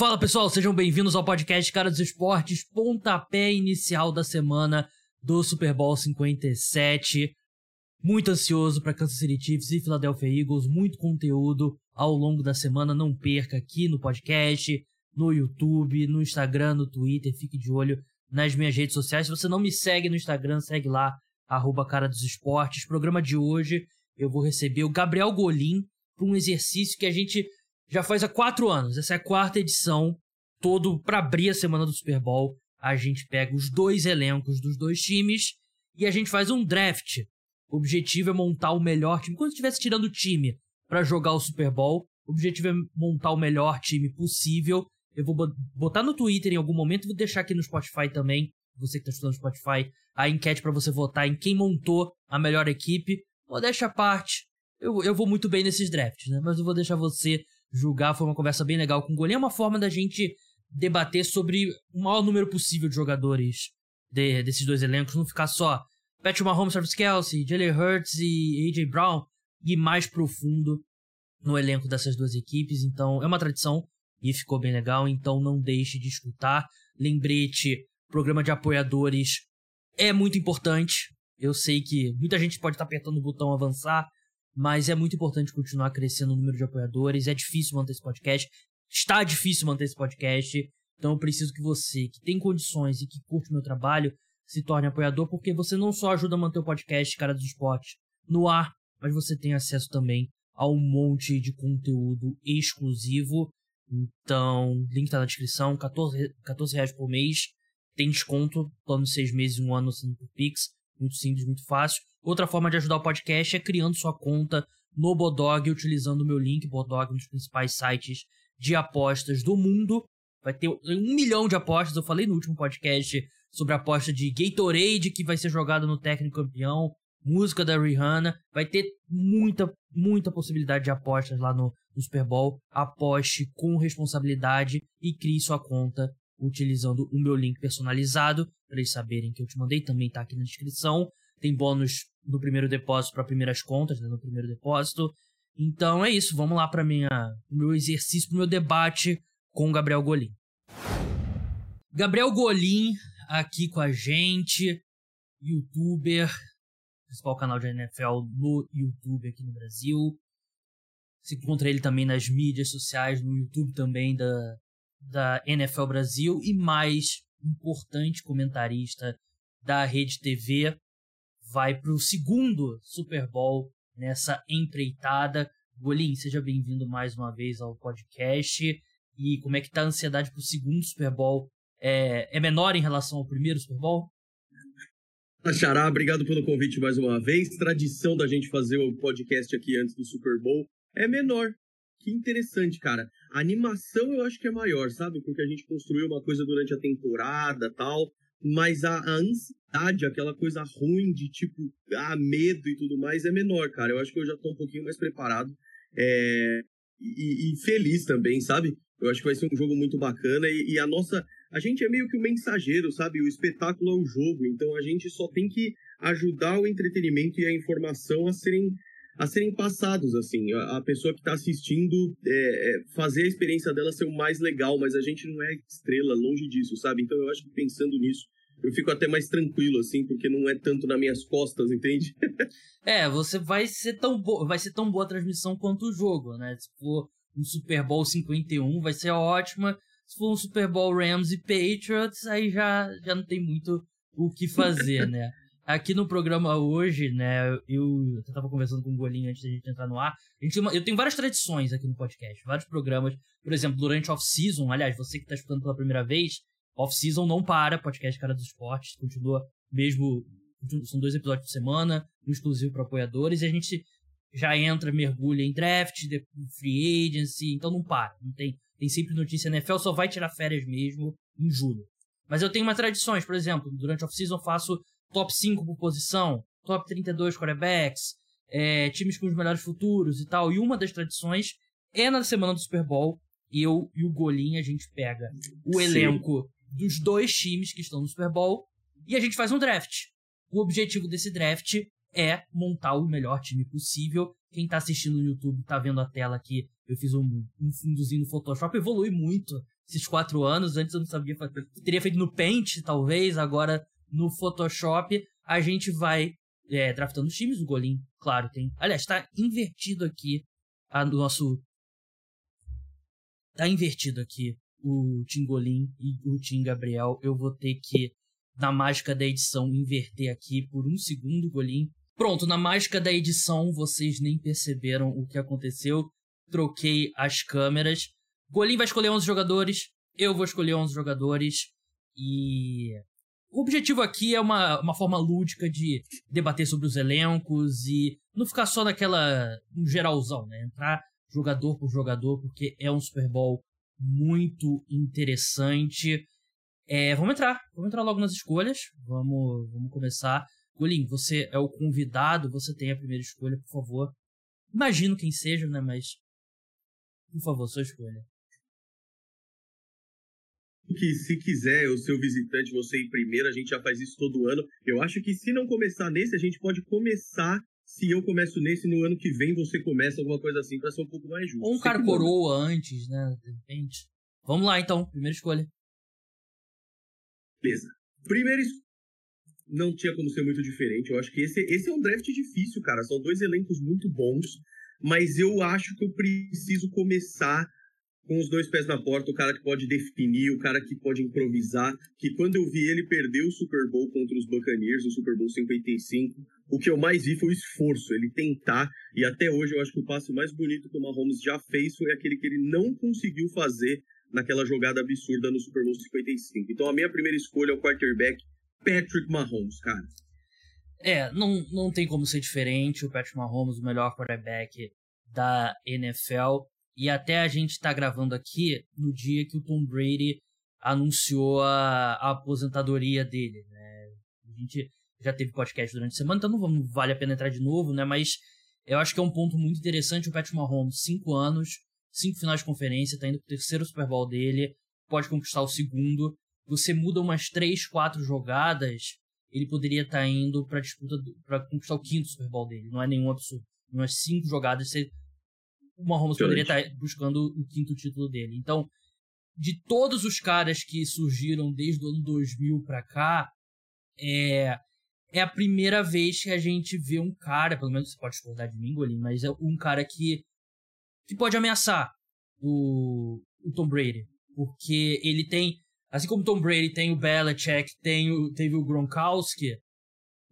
Fala pessoal, sejam bem-vindos ao podcast Cara dos Esportes, pontapé inicial da semana do Super Bowl 57. Muito ansioso para Kansas City Chiefs e Philadelphia Eagles, muito conteúdo ao longo da semana, não perca aqui no podcast, no YouTube, no Instagram, no Twitter, fique de olho nas minhas redes sociais. Se você não me segue no Instagram, segue lá, arroba Cara dos Esportes. Programa de hoje, eu vou receber o Gabriel Golim para um exercício que a gente já faz há quatro anos. Essa é a quarta edição, todo para abrir a semana do Super Bowl. A gente pega os dois elencos dos dois times e a gente faz um draft. O objetivo é montar o melhor time. Quando estivesse tirando o time para jogar o Super Bowl, o objetivo é montar o melhor time possível. Eu vou botar no Twitter em algum momento, vou deixar aqui no Spotify também, você que está estudando no Spotify, a enquete para você votar em quem montou a melhor equipe. Modéstia à parte, eu, eu vou muito bem nesses drafts, né? Mas eu vou deixar você julgar. Foi uma conversa bem legal com o Golinha. É uma forma da gente debater sobre o maior número possível de jogadores de, desses dois elencos. Não ficar só Patrick Mahomes, Travis Kelsey, Jalen Hurts e A.J. Brown. E mais profundo no elenco dessas duas equipes. Então, é uma tradição e ficou bem legal. Então, não deixe de escutar. Lembrete, programa de apoiadores é muito importante. Eu sei que muita gente pode estar apertando o botão avançar mas é muito importante continuar crescendo o número de apoiadores. É difícil manter esse podcast. Está difícil manter esse podcast. Então eu preciso que você, que tem condições e que curte o meu trabalho, se torne apoiador, porque você não só ajuda a manter o podcast Cara dos Esportes no ar, mas você tem acesso também a um monte de conteúdo exclusivo. Então, link tá na descrição, 14, 14 reais por mês. Tem desconto, plano de 6 meses, um ano sendo por Pix. Muito simples, muito fácil. Outra forma de ajudar o podcast é criando sua conta no Bodog, utilizando o meu link, Bodog, um dos principais sites de apostas do mundo. Vai ter um milhão de apostas. Eu falei no último podcast sobre a aposta de Gatorade, que vai ser jogada no técnico campeão, música da Rihanna. Vai ter muita, muita possibilidade de apostas lá no, no Super Bowl. Aposte com responsabilidade e crie sua conta utilizando o meu link personalizado, para eles saberem que eu te mandei, também está aqui na descrição. Tem bônus no primeiro depósito para primeiras contas, né, no primeiro depósito. Então é isso, vamos lá para minha meu exercício, pro meu debate com o Gabriel Golim. Gabriel Golim aqui com a gente, youtuber, principal canal de NFL no YouTube aqui no Brasil. Você encontra ele também nas mídias sociais, no YouTube também da, da NFL Brasil e mais importante comentarista da Rede TV vai para o segundo Super Bowl nessa empreitada. Golim, seja bem-vindo mais uma vez ao podcast. E como é que tá a ansiedade para o segundo Super Bowl? É, é menor em relação ao primeiro Super Bowl? Xará, obrigado pelo convite mais uma vez. Tradição da gente fazer o podcast aqui antes do Super Bowl é menor. Que interessante, cara. A animação eu acho que é maior, sabe? Porque a gente construiu uma coisa durante a temporada tal mas a, a, ansiedade, aquela coisa ruim de tipo, ah, medo e tudo mais é menor, cara. Eu acho que eu já tô um pouquinho mais preparado é, e, e, feliz também, sabe? Eu acho que vai ser um jogo muito bacana e, e, a nossa. A gente é meio que o mensageiro, sabe? O espetáculo é o jogo, então a gente só tem que ajudar o entretenimento e a informação a serem a serem passados, assim. A, a pessoa que está assistindo é, é, fazer a experiência dela ser o mais legal, mas a gente não é estrela, longe disso, sabe? Então eu acho que pensando nisso, eu fico até mais tranquilo, assim, porque não é tanto nas minhas costas, entende? é, você vai ser tão boa, vai ser tão boa a transmissão quanto o jogo, né? Se for um Super Bowl 51, vai ser ótima. Se for um Super Bowl Rams e Patriots, aí já, já não tem muito o que fazer, né? Aqui no programa hoje, né, eu, eu tava conversando com o Golinho antes da gente entrar no ar. Uma, eu tenho várias tradições aqui no podcast, vários programas. Por exemplo, durante off-season, aliás, você que tá escutando pela primeira vez, off-season não para, podcast Cara dos Esportes, continua mesmo. São dois episódios por semana, um exclusivo para apoiadores, e a gente já entra, mergulha em draft, free agency, então não para. Não tem, tem sempre notícia. NFL só vai tirar férias mesmo em julho. Mas eu tenho umas tradições, por exemplo, durante off-season faço top 5 por posição, top 32 quarterbacks, é, times com os melhores futuros e tal. E uma das tradições é na semana do Super Bowl, eu e o Golim, a gente pega o elenco Sim. dos dois times que estão no Super Bowl e a gente faz um draft. O objetivo desse draft é montar o melhor time possível. Quem tá assistindo no YouTube tá vendo a tela aqui. Eu fiz um, um fundozinho no Photoshop, evolui muito. esses quatro anos. Antes eu não sabia fazer. Teria feito no Paint, talvez, agora no Photoshop. A gente vai é, draftando os times. O Golim, claro, tem. Aliás, tá invertido aqui a, nosso. Tá invertido aqui o Tim Golim e o Tim Gabriel. Eu vou ter que, na mágica da edição, inverter aqui por um segundo, Golim. Pronto, na mágica da edição, vocês nem perceberam o que aconteceu. Troquei as câmeras. Golim vai escolher 11 jogadores. Eu vou escolher 11 jogadores. E o objetivo aqui é uma, uma forma lúdica de debater sobre os elencos e não ficar só naquela um geralzão, né? Entrar jogador por jogador, porque é um Super Bowl muito interessante. É, vamos entrar, vamos entrar logo nas escolhas. Vamos, vamos começar. Golim, você é o convidado, você tem a primeira escolha, por favor. Imagino quem seja, né? Mas. Por favor, sua escolha que se quiser o seu visitante, você ir primeiro, a gente já faz isso todo ano. Eu acho que se não começar nesse, a gente pode começar. Se eu começo nesse, no ano que vem você começa alguma coisa assim para ser um pouco mais justo. Ou um cara coroa antes, né? De repente. Vamos lá então, primeira escolha. Beleza. Primeira escolha. Não tinha como ser muito diferente. Eu acho que esse, esse é um draft difícil, cara. São dois elencos muito bons. Mas eu acho que eu preciso começar com os dois pés na porta, o cara que pode definir, o cara que pode improvisar, que quando eu vi ele perder o Super Bowl contra os Buccaneers, o Super Bowl 55, o que eu mais vi foi o esforço, ele tentar, e até hoje eu acho que o passe mais bonito que o Mahomes já fez foi aquele que ele não conseguiu fazer naquela jogada absurda no Super Bowl 55. Então a minha primeira escolha é o quarterback Patrick Mahomes, cara. É, não, não tem como ser diferente. O Patrick Mahomes, o melhor quarterback da NFL. E até a gente está gravando aqui no dia que o Tom Brady anunciou a, a aposentadoria dele, né? A gente já teve podcast durante a semana, então não, não vale a pena entrar de novo, né? Mas eu acho que é um ponto muito interessante. O Patrick Mahomes, cinco anos, cinco finais de conferência, tá indo pro terceiro Super Bowl dele, pode conquistar o segundo. Você muda umas três, quatro jogadas, ele poderia estar tá indo para disputa para conquistar o quinto Super Bowl dele. Não é nenhum absurdo. Umas cinco jogadas você o Mahomes poderia estar buscando o quinto título dele. Então, de todos os caras que surgiram desde o ano 2000 para cá, é, é a primeira vez que a gente vê um cara, pelo menos você pode discordar de mim, Golim, mas é um cara que, que pode ameaçar o, o Tom Brady. Porque ele tem, assim como o Tom Brady tem o Belichick, tem o, teve o Gronkowski,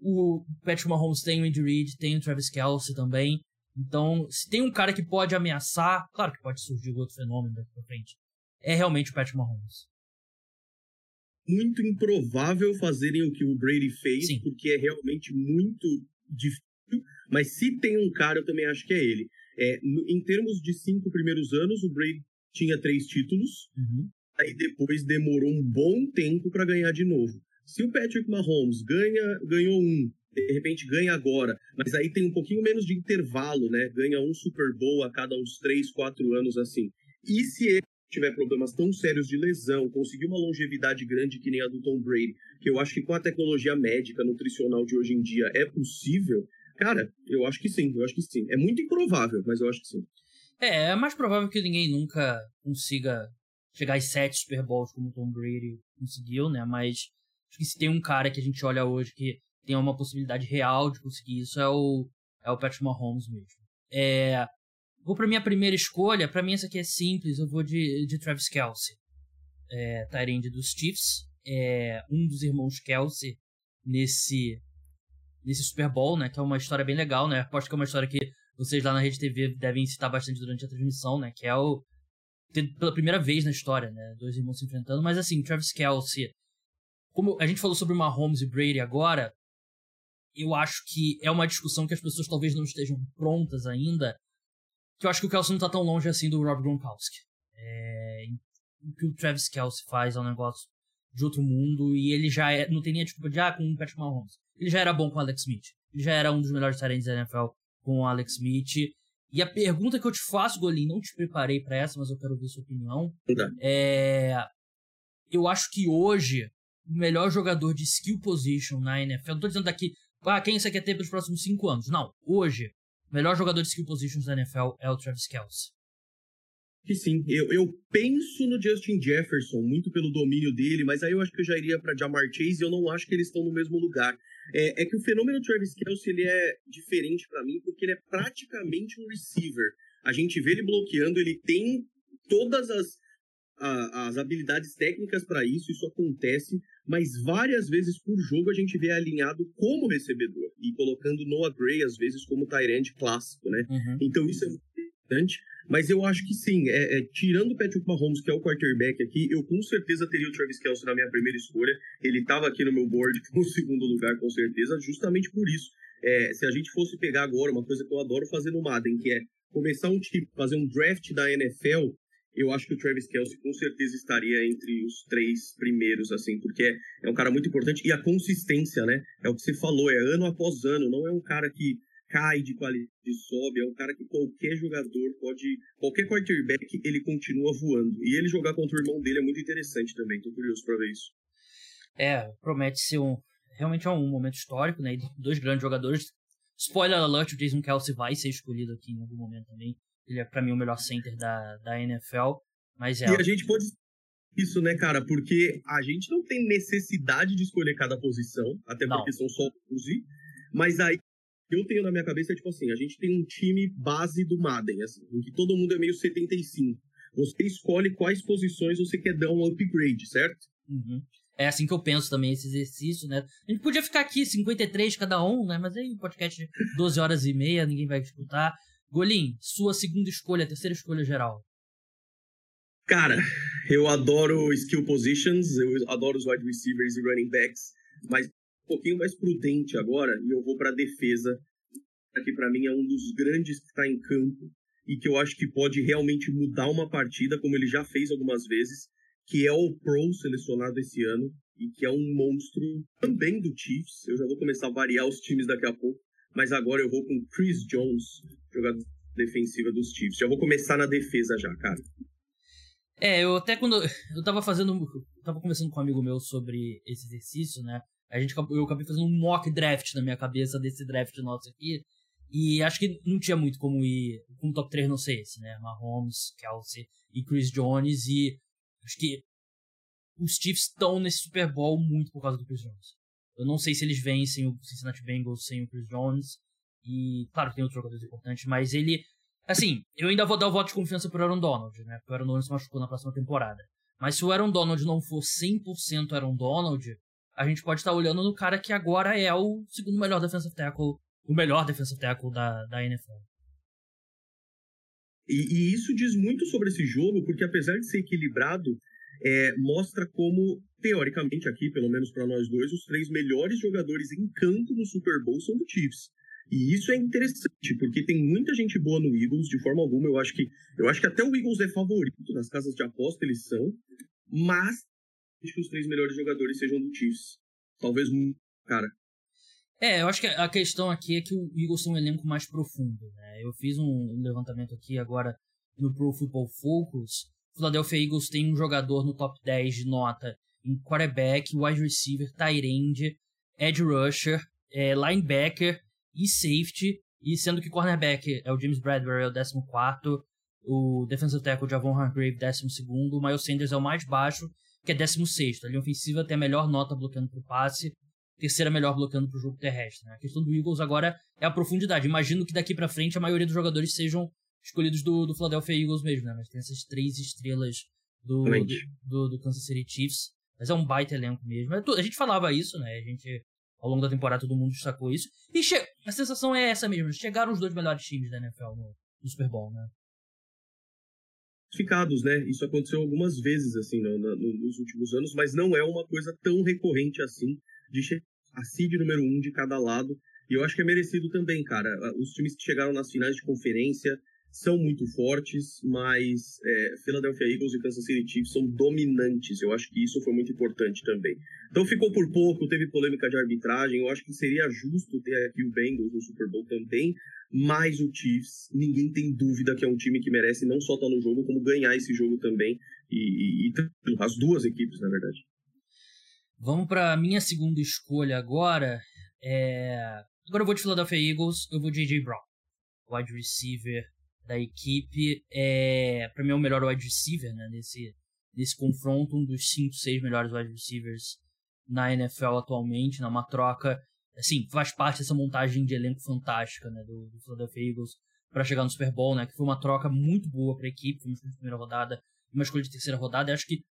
o Patrick Mahomes tem o Andy Reid, tem o Travis Kelce também. Então, se tem um cara que pode ameaçar, claro que pode surgir outro fenômeno daqui pra frente, é realmente o Patrick Mahomes. Muito improvável fazerem o que o Brady fez, Sim. porque é realmente muito difícil. Mas se tem um cara, eu também acho que é ele. É, em termos de cinco primeiros anos, o Brady tinha três títulos. Uhum. Aí depois demorou um bom tempo para ganhar de novo. Se o Patrick Mahomes ganha, ganhou um, de repente ganha agora, mas aí tem um pouquinho menos de intervalo, né? Ganha um Super Bowl a cada uns 3, 4 anos assim. E se ele tiver problemas tão sérios de lesão, conseguir uma longevidade grande que nem a do Tom Brady, que eu acho que com a tecnologia médica, nutricional de hoje em dia é possível, cara, eu acho que sim, eu acho que sim. É muito improvável, mas eu acho que sim. É, é mais provável que ninguém nunca consiga chegar às sete Super Bowls como o Tom Brady conseguiu, né? Mas acho que se tem um cara que a gente olha hoje que tem uma possibilidade real de conseguir isso é o, é o Patrick Mahomes mesmo. É, vou para minha primeira escolha. Para mim, essa aqui é simples. Eu vou de, de Travis Kelsey, é, Tyrande dos Chiefs. É um dos irmãos Kelsey nesse, nesse Super Bowl, né? Que é uma história bem legal, né? Aposto que é uma história que vocês lá na Rede TV devem citar bastante durante a transmissão, né? Que é o. Pela primeira vez na história, né? Dois irmãos se enfrentando. Mas assim, Travis Kelsey. Como a gente falou sobre Mahomes e Brady agora, eu acho que é uma discussão que as pessoas talvez não estejam prontas ainda, que eu acho que o Kelsey não tá tão longe assim do Rob Gronkowski. É, o que o Travis Kelsey faz é um negócio de outro mundo e ele já é, não tem nem a desculpa de, ah, com o Patrick Mahomes. Ele já era bom com o Alex Smith. Ele já era um dos melhores talentos da NFL com o Alex Smith. E a pergunta que eu te faço, Golim, não te preparei para essa, mas eu quero ver sua opinião. É, eu acho que hoje o melhor jogador de skill position na NFL, não tô dizendo daqui ah, quem você quer ter pelos próximos cinco anos? Não. Hoje, o melhor jogador de skill positions da NFL é o Travis Kelce. que sim. Eu, eu penso no Justin Jefferson, muito pelo domínio dele, mas aí eu acho que eu já iria para Jamar Chase e eu não acho que eles estão no mesmo lugar. É, é que o fenômeno Travis Kelce ele é diferente para mim porque ele é praticamente um receiver. A gente vê ele bloqueando, ele tem todas as, a, as habilidades técnicas para isso, isso acontece, mas várias vezes por jogo a gente vê alinhado como recebedor e colocando Noah Gray às vezes como Tyrant clássico, né? Uhum. Então isso é importante. Mas eu acho que sim, é, é, tirando o Patrick Mahomes, que é o quarterback aqui, eu com certeza teria o Travis Kelce na minha primeira escolha. Ele estava aqui no meu board com o segundo lugar, com certeza, justamente por isso. É, se a gente fosse pegar agora uma coisa que eu adoro fazer no Madden, que é começar um tipo, fazer um draft da NFL, eu acho que o Travis Kelce com certeza estaria entre os três primeiros, assim, porque é, é um cara muito importante. E a consistência, né? É o que você falou, é ano após ano, não é um cara que cai de qualidade, sobe, é um cara que qualquer jogador pode, qualquer quarterback, ele continua voando. E ele jogar contra o irmão dele é muito interessante também, tô curioso pra ver isso. É, promete ser um, realmente é um momento histórico, né, dois grandes jogadores. Spoiler alert, o Jason Kelsey vai ser escolhido aqui em algum momento também. Ele é para mim o melhor center da, da NFL, mas é... E a gente pode isso, né, cara? Porque a gente não tem necessidade de escolher cada posição, até não. porque são só 11, mas aí eu tenho na minha cabeça é tipo assim, a gente tem um time base do Madden, assim, em que todo mundo é meio 75. Você escolhe quais posições você quer dar um upgrade, certo? Uhum. É assim que eu penso também esse exercício, né? A gente podia ficar aqui 53 cada um, né? Mas aí podcast de 12 horas e meia, ninguém vai escutar. Golim, sua segunda escolha, terceira escolha geral. Cara, eu adoro skill positions, eu adoro os wide receivers e running backs, mas pouquinho mais prudente agora e eu vou para defesa, que para mim é um dos grandes que está em campo e que eu acho que pode realmente mudar uma partida, como ele já fez algumas vezes, que é o Pro selecionado esse ano e que é um monstro também do Chiefs. Eu já vou começar a variar os times daqui a pouco, mas agora eu vou com Chris Jones, jogador defensiva dos Chiefs. Já vou começar na defesa já, cara. É, eu até quando eu tava fazendo, eu tava conversando com um amigo meu sobre esse exercício, né? A gente, eu acabei fazendo um mock draft na minha cabeça desse draft nosso aqui. E acho que não tinha muito como ir com um top 3 não sei esse, né? Mahomes, Kelsey e Chris Jones. E acho que os Chiefs estão nesse Super Bowl muito por causa do Chris Jones. Eu não sei se eles vencem o Cincinnati Bengals sem o Chris Jones. E, claro, tem outros jogadores importantes, mas ele. Assim, eu ainda vou dar o voto de confiança pro Aaron Donald, né? Porque o Aaron Donald se machucou na próxima temporada. Mas se o Aaron Donald não for 100% Aaron Donald, a gente pode estar olhando no cara que agora é o segundo melhor defensive tackle, o melhor defensive tackle da, da NFL. E, e isso diz muito sobre esse jogo, porque apesar de ser equilibrado, é, mostra como, teoricamente, aqui, pelo menos para nós dois, os três melhores jogadores em campo no Super Bowl são do Chiefs. E isso é interessante, porque tem muita gente boa no Eagles, de forma alguma. Eu acho que, eu acho que até o Eagles é favorito nas casas de aposta, eles são. Mas que os três melhores jogadores sejam do Chiefs. Talvez, cara. É, eu acho que a questão aqui é que o Eagles tem um elenco mais profundo. Né? Eu fiz um levantamento aqui agora no Pro Football Focus. O Philadelphia Eagles tem um jogador no top 10 de nota em quarterback, wide receiver, tight end, edge rusher, é, linebacker e safety. E sendo que cornerback é o James Bradbury, é o 14 o defensive tackle Javon Hargrave, 12 o Miles Sanders é o mais baixo que é 16. A linha ofensiva tem a melhor nota bloqueando para o passe, terceira melhor bloqueando para o jogo terrestre. Né? A questão do Eagles agora é a profundidade. Imagino que daqui para frente a maioria dos jogadores sejam escolhidos do, do Philadelphia Eagles mesmo, né? Mas tem essas três estrelas do, do, do, Kansas City Chiefs. Mas é um baita elenco mesmo. A gente falava isso, né? A gente, ao longo da temporada, todo mundo destacou isso. E a sensação é essa mesmo. Chegaram os dois melhores times da NFL no, no Super Bowl, né? classificados, né? Isso aconteceu algumas vezes, assim, no, no, nos últimos anos, mas não é uma coisa tão recorrente assim de a seed número um de cada lado. E eu acho que é merecido também, cara. Os times que chegaram nas finais de conferência são muito fortes, mas é, Philadelphia Eagles e Kansas City Chiefs são dominantes. Eu acho que isso foi muito importante também. Então ficou por pouco, teve polêmica de arbitragem. Eu acho que seria justo ter aqui o Bengals no Super Bowl também, mas o Chiefs, ninguém tem dúvida que é um time que merece não só estar no jogo, como ganhar esse jogo também. E, e, e as duas equipes, na verdade. Vamos para minha segunda escolha agora. É... Agora eu vou de Philadelphia Eagles, eu vou de J.J. Brown, wide receiver da equipe. É, para mim é o melhor wide receiver, né? Nesse, nesse confronto, um dos 5, 6 melhores wide receivers na NFL atualmente, numa troca, assim, faz parte dessa montagem de elenco fantástica, né, do, do Philadelphia Eagles para chegar no Super Bowl, né, que foi uma troca muito boa para a equipe, foi uma escolha de primeira rodada, uma escolha de terceira rodada, e acho que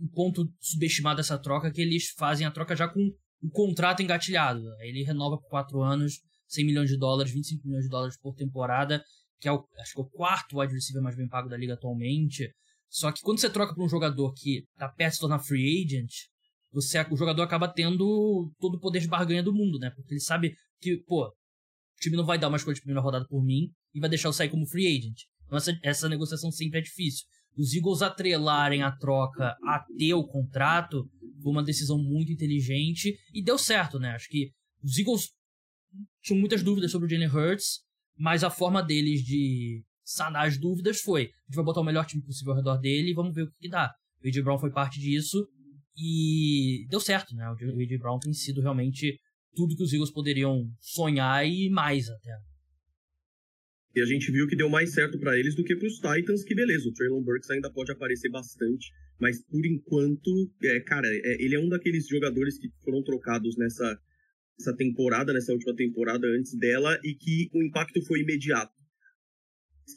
um ponto subestimado dessa troca é que eles fazem a troca já com o contrato engatilhado. Ele renova por quatro anos, 100 milhões de dólares, 25 milhões de dólares por temporada, que é o, acho que é o quarto wide receiver mais bem pago da liga atualmente. Só que quando você troca para um jogador que tá perto de tornar free agent, você, o jogador acaba tendo todo o poder de barganha do mundo, né? Porque ele sabe que, pô, o time não vai dar uma escolha de primeira rodada por mim e vai deixar eu sair como free agent. Então essa, essa negociação sempre é difícil. Os Eagles atrelarem a troca a ter o contrato foi uma decisão muito inteligente e deu certo, né? Acho que os Eagles tinham muitas dúvidas sobre o Jalen Hurts, mas a forma deles de sanar as dúvidas foi: a gente vai botar o melhor time possível ao redor dele e vamos ver o que, que dá. O A.J. Brown foi parte disso e deu certo, né? O A.J. Brown tem sido realmente tudo que os Eagles poderiam sonhar e mais até. E a gente viu que deu mais certo para eles do que para os Titans, que beleza, o Traylon Burks ainda pode aparecer bastante, mas por enquanto, é, cara, é, ele é um daqueles jogadores que foram trocados nessa, nessa temporada, nessa última temporada antes dela, e que o impacto foi imediato.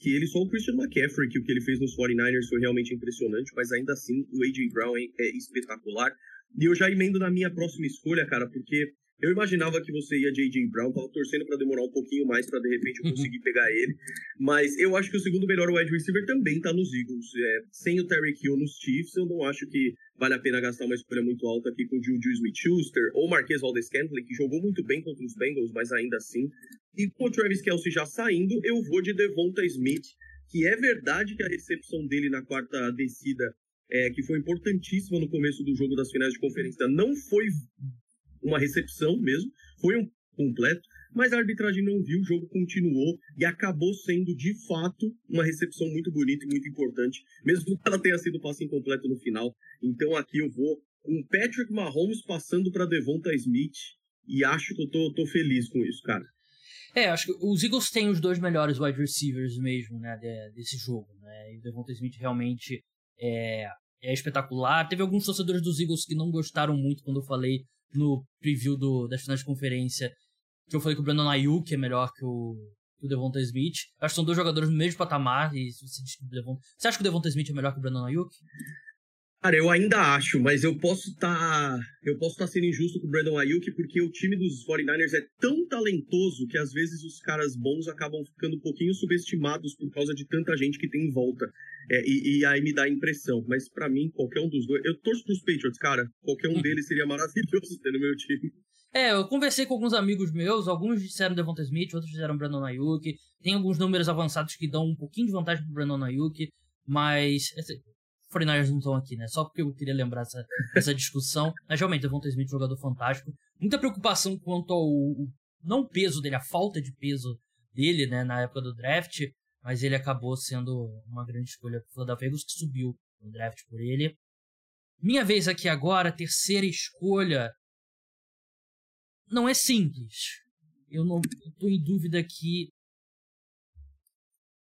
Que ele só o Christian McCaffrey, que o que ele fez nos 49ers foi realmente impressionante, mas ainda assim o A.J. Brown é, é espetacular. E eu já emendo na minha próxima escolha, cara, porque eu imaginava que você ia J.J. Brown, tava torcendo para demorar um pouquinho mais para de repente eu uhum. conseguir pegar ele. Mas eu acho que o segundo melhor wide receiver também tá nos Eagles. É, sem o Terry Hill nos Chiefs, eu não acho que vale a pena gastar uma escolha muito alta aqui com o Juju Smith-Schuster ou Marquez Valdez-Scantling, que jogou muito bem contra os Bengals, mas ainda assim. E com o Travis Kelsey já saindo, eu vou de Devonta Smith, que é verdade que a recepção dele na quarta descida é, que foi importantíssima no começo do jogo das finais de conferência, não foi uma recepção mesmo, foi um completo, mas a arbitragem não viu, o jogo continuou e acabou sendo de fato uma recepção muito bonita e muito importante, mesmo que ela tenha sido passe incompleto no final. Então aqui eu vou com Patrick Mahomes passando para Devonta Smith e acho que eu tô, tô feliz com isso, cara. É, acho que os Eagles têm os dois melhores wide receivers mesmo, né, desse jogo, né? E o Devonta Smith realmente é, é espetacular. Teve alguns torcedores dos Eagles que não gostaram muito quando eu falei no preview do, das finais de conferência, que eu falei que o Brandon Ayuk é melhor que o, que o Devonta Smith. Acho que são dois jogadores no mesmo patamar. E você, diz que o Devonta... você acha que o Devonta Smith é melhor que o Brandon Ayuk? Cara, eu ainda acho, mas eu posso estar tá, eu posso estar tá sendo injusto com o Brandon Ayuk porque o time dos 49ers é tão talentoso que às vezes os caras bons acabam ficando um pouquinho subestimados por causa de tanta gente que tem em volta. É, e, e, aí me dá a impressão. Mas para mim, qualquer um dos dois. Eu torço pros Patriots, cara. Qualquer um uhum. deles seria maravilhoso ter no meu time. É, eu conversei com alguns amigos meus, alguns disseram Devonta Smith, outros disseram Brandon Ayuk. Tem alguns números avançados que dão um pouquinho de vantagem pro Brandon Ayuk, mas. Esse, 49ers não estão aqui, né? Só porque eu queria lembrar essa, essa discussão. Mas realmente, Devonta Smith, jogador fantástico. Muita preocupação quanto ao. Não peso dele, a falta de peso dele, né, na época do draft mas ele acabou sendo uma grande escolha para o Philadelphia Eagles, que subiu no draft por ele. Minha vez aqui agora, terceira escolha. Não é simples. Eu não estou em dúvida que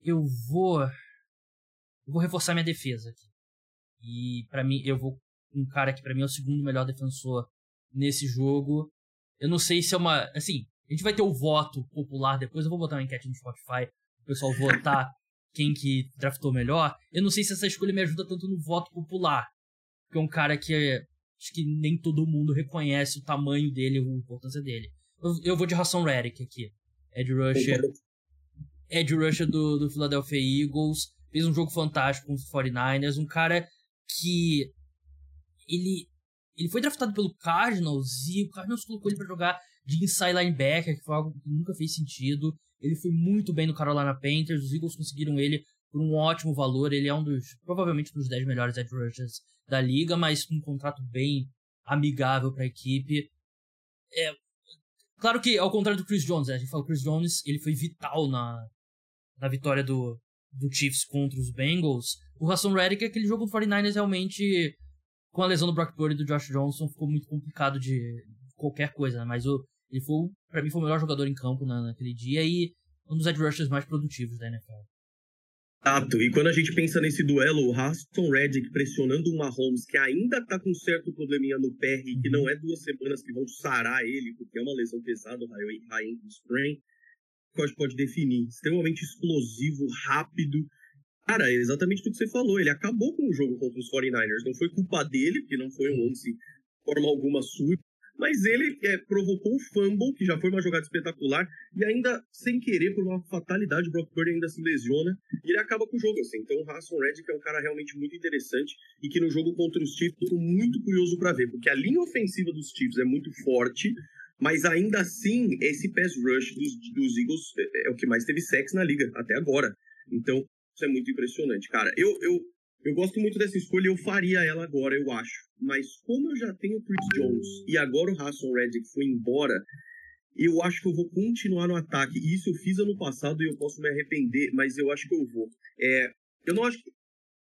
eu vou eu vou reforçar minha defesa aqui. E para mim eu vou um cara que para mim é o segundo melhor defensor nesse jogo. Eu não sei se é uma, assim, a gente vai ter o voto popular depois, eu vou botar uma enquete no Spotify o pessoal votar quem que draftou melhor, eu não sei se essa escolha me ajuda tanto no voto popular. Porque é um cara que acho que nem todo mundo reconhece o tamanho dele, a importância dele. Eu, eu vou de Hassan Reddick aqui. Ed Rusher. Ed Rusher do, do Philadelphia Eagles. Fez um jogo fantástico com os 49ers. Um cara que. Ele. Ele foi draftado pelo Cardinals e o Cardinals colocou ele para jogar de inside linebacker, que foi algo que nunca fez sentido. Ele foi muito bem no Carolina Panthers, os Eagles conseguiram ele por um ótimo valor. Ele é um dos, provavelmente, dos 10 melhores edge rushers da liga, mas com um contrato bem amigável para a equipe. É, claro que, ao contrário do Chris Jones, né? a gente fala Chris Jones, ele foi vital na, na vitória do, do Chiefs contra os Bengals. O Hassan Reddick, aquele jogo do 49ers, realmente, com a lesão do Brock Purdy e do Josh Johnson, ficou muito complicado de qualquer coisa, né? Mas o, ele foi, para mim, foi o melhor jogador em campo na, naquele dia e um dos edge rushers mais produtivos da NFL. Exato, e quando a gente pensa nesse duelo, o Raston Reddick pressionando o Mahomes, que ainda tá com certo probleminha no pé e que não é duas semanas que vão sarar ele, porque é uma lesão pesada, o high ankle sprain, pode definir. Extremamente explosivo, rápido. Cara, é exatamente tudo que você falou. Ele acabou com o jogo contra os 49ers. Não foi culpa dele, porque não foi um lance de forma alguma sua. Mas ele é, provocou o fumble, que já foi uma jogada espetacular, e ainda, sem querer, por uma fatalidade, o Brock Purdy ainda se lesiona, e ele acaba com o jogo, assim. Então o Hassan Reddick é um cara realmente muito interessante, e que no jogo contra os Chiefs eu tô muito curioso para ver, porque a linha ofensiva dos Chiefs é muito forte, mas ainda assim, esse pass rush dos, dos Eagles é, é o que mais teve sexo na liga, até agora. Então, isso é muito impressionante, cara. Eu, eu, eu gosto muito dessa escolha, eu faria ela agora, eu acho. Mas como eu já tenho o Chris Jones e agora o Hassan Reddick foi embora, eu acho que eu vou continuar no ataque. E isso eu fiz ano passado e eu posso me arrepender, mas eu acho que eu vou. É, eu não acho que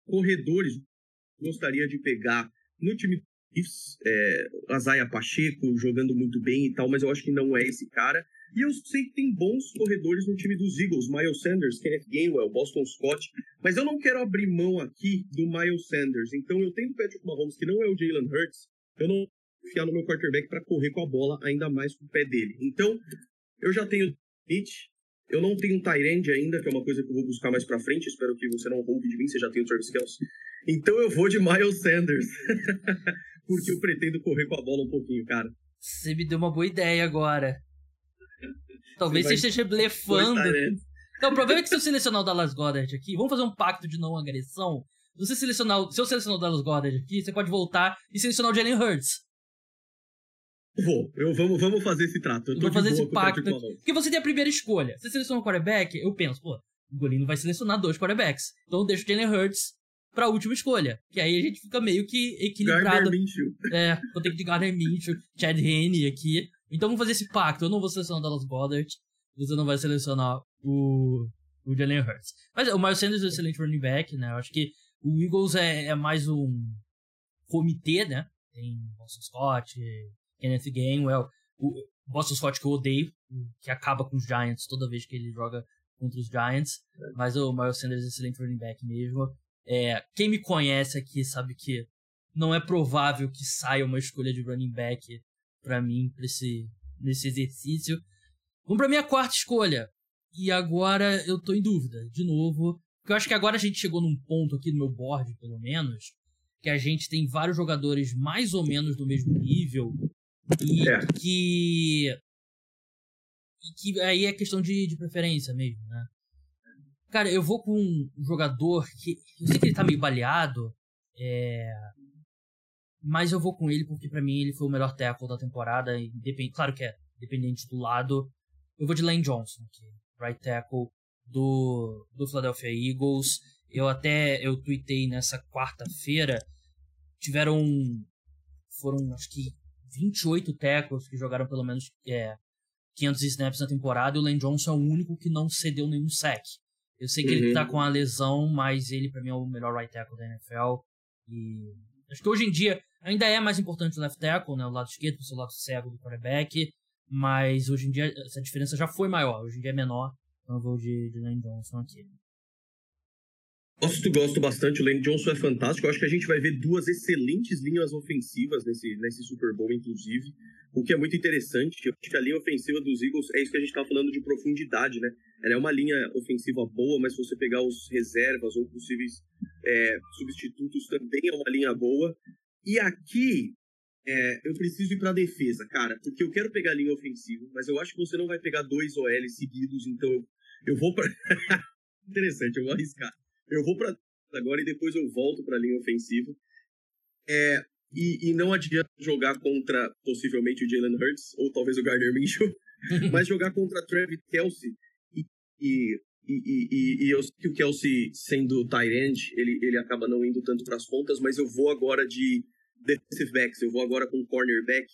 corredores gostaria de pegar no time é, Azaia Pacheco jogando muito bem e tal, mas eu acho que não é esse cara. E eu sei que tem bons corredores no time dos Eagles, Miles Sanders, Kenneth Gainwell, Boston Scott, mas eu não quero abrir mão aqui do Miles Sanders. Então eu tenho o Patrick Mahomes, que não é o Jalen Hurts, eu não vou confiar no meu quarterback para correr com a bola, ainda mais com o pé dele. Então, eu já tenho Mitch, eu não tenho um Tyrande ainda, que é uma coisa que eu vou buscar mais pra frente. Espero que você não roube de mim, você já tem o Travis Kelce. Então eu vou de Miles Sanders. porque eu pretendo correr com a bola um pouquinho, cara. Você me deu uma boa ideia agora. Talvez você, esteja blefando. Não, o problema é que se eu selecionar o Dallas Goddard aqui, vamos fazer um pacto de não agressão. Se, você selecionar, se eu selecionar o Dallas Goddard aqui, você pode voltar e selecionar o Jalen Hurts. Vou, eu, vamos, vamos fazer esse trato. Eu vou fazer esse pacto. Porque você tem a primeira escolha. Você seleciona um quarterback, eu penso, pô, o Golino vai selecionar dois quarterbacks. Então eu deixo o Jalen Hurts pra última escolha. Que aí a gente fica meio que equilibrado. É, vou ter que de Gardner Minshew, Chad Henne aqui. Então vamos fazer esse pacto. Eu não vou selecionar o Dallas Goddard. Você não vai selecionar o, o Jalen Hurts. Mas o Miles Sanders é um excelente running back, né? Eu acho que o Eagles é, é mais um comitê, né? Tem Boston Scott, Kenneth Gainwell, o Boston Scott que eu odeio, que acaba com os Giants toda vez que ele joga contra os Giants. Mas o Miles Sanders é um excelente running back mesmo. É, quem me conhece aqui sabe que não é provável que saia uma escolha de running back para mim pra esse, nesse exercício. Vamos pra minha quarta escolha. E agora eu tô em dúvida, de novo. Porque eu acho que agora a gente chegou num ponto aqui no meu board, pelo menos, que a gente tem vários jogadores mais ou menos do mesmo nível. E é. que. E que aí é questão de, de preferência mesmo, né? Cara, eu vou com um jogador que. Eu sei que ele tá meio baleado. É. Mas eu vou com ele porque para mim ele foi o melhor tackle da temporada. Independ... Claro que é dependente do lado. Eu vou de Lane Johnson aqui. Right tackle do, do Philadelphia Eagles. Eu até eu tuitei nessa quarta-feira. Tiveram. Foram acho que 28 tackles que jogaram pelo menos é, 500 snaps na temporada. E o Lane Johnson é o único que não cedeu nenhum sack. Eu sei que uhum. ele tá com a lesão, mas ele para mim é o melhor right tackle da NFL. E acho que hoje em dia ainda é mais importante o left tackle, né, o lado esquerdo, o lado cego do quarterback, mas hoje em dia essa diferença já foi maior, hoje em dia é menor. Então eu vou de, de Lane Johnson aqui. Gosto, gosto bastante. O Lane Johnson é fantástico. Eu acho que a gente vai ver duas excelentes linhas ofensivas nesse, nesse Super Bowl, inclusive. O que é muito interessante. Eu acho que a linha ofensiva dos Eagles é isso que a gente está falando de profundidade, né? Ela é uma linha ofensiva boa, mas se você pegar os reservas ou possíveis é, substitutos, também é uma linha boa. E aqui é, eu preciso ir para a defesa, cara, porque eu quero pegar a linha ofensiva, mas eu acho que você não vai pegar dois OL seguidos, então eu vou para. Interessante, eu vou arriscar. Eu vou para agora e depois eu volto para a linha ofensiva. É, e, e, não adianta jogar contra possivelmente o Jalen Hurts ou talvez o Gardner Minshew, mas jogar contra Travis Kelsey e, e, e, e, eu sei que o Kelsey sendo tight end, ele, ele acaba não indo tanto para as pontas, mas eu vou agora de defensive backs, eu vou agora com cornerback.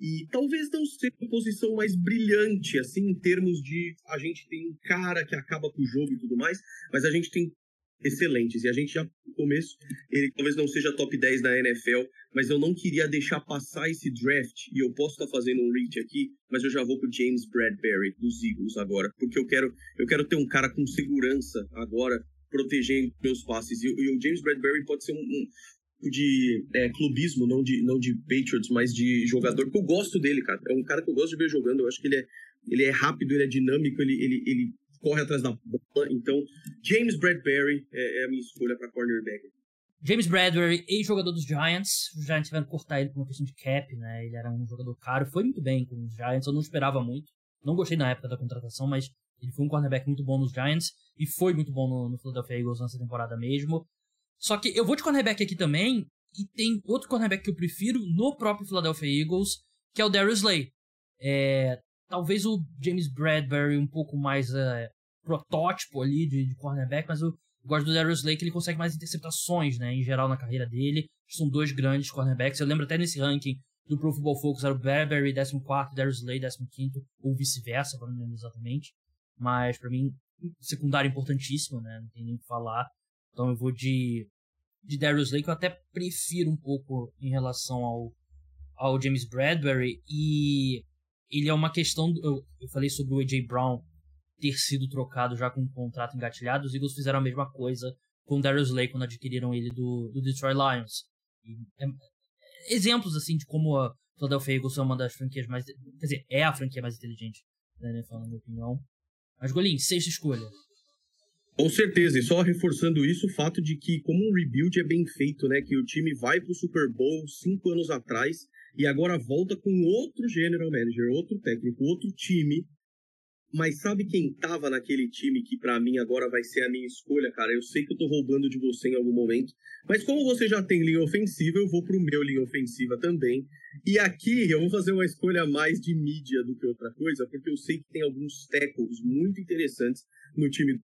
E talvez não seja a posição mais brilhante, assim, em termos de a gente tem um cara que acaba com o jogo e tudo mais, mas a gente tem excelentes. E a gente já, no começo, ele talvez não seja top 10 da NFL, mas eu não queria deixar passar esse draft. E eu posso estar tá fazendo um reach aqui, mas eu já vou pro James Bradbury, dos Eagles agora. Porque eu quero, eu quero ter um cara com segurança agora protegendo meus passes. E, e, o James Bradbury pode ser um, um de é, clubismo, não de, não de Patriots, mas de jogador, que eu gosto dele, cara. É um cara que eu gosto de ver jogando. Eu acho que ele é, ele é rápido, ele é dinâmico, ele, ele, ele corre atrás da bola. Então, James Bradbury é, é a minha escolha para cornerback. James Bradbury, ex-jogador dos Giants. Os Giants tiveram que cortar ele por uma questão de cap, né? Ele era um jogador caro, foi muito bem com os Giants, eu não esperava muito. Não gostei na época da contratação, mas ele foi um cornerback muito bom nos Giants e foi muito bom no, no Philadelphia Eagles nessa temporada mesmo. Só que eu vou de cornerback aqui também, e tem outro cornerback que eu prefiro no próprio Philadelphia Eagles, que é o Darius Slay. É, talvez o James Bradbury um pouco mais é, protótipo ali de, de cornerback, mas eu gosto do Darius que ele consegue mais interceptações, né, em geral na carreira dele. São dois grandes cornerbacks. Eu lembro até nesse ranking do Pro Football Focus era o Bradbury 14, Darius Slay 15, ou vice-versa, para não lembro exatamente. Mas para mim, secundário importantíssimo, né, não tem nem o que falar. Então eu vou de de Darius que eu até prefiro um pouco em relação ao ao James Bradbury e ele é uma questão. Eu, eu falei sobre o A.J. Brown ter sido trocado já com um contrato engatilhado. Os Eagles fizeram a mesma coisa com o Darius Slay quando adquiriram ele do, do Detroit Lions. E, é, exemplos assim de como a Philadelphia Eagles é uma das franquias mais. Quer dizer, é a franquia mais inteligente da NFL, na minha opinião. Mas, Golim, sexta escolha. Com certeza, e só reforçando isso, o fato de que, como um rebuild é bem feito, né? Que o time vai pro Super Bowl cinco anos atrás e agora volta com outro general manager, outro técnico, outro time. Mas sabe quem tava naquele time que para mim agora vai ser a minha escolha, cara? Eu sei que eu tô roubando de você em algum momento, mas como você já tem linha ofensiva, eu vou pro meu linha ofensiva também. E aqui eu vou fazer uma escolha mais de mídia do que outra coisa, porque eu sei que tem alguns tackles muito interessantes no time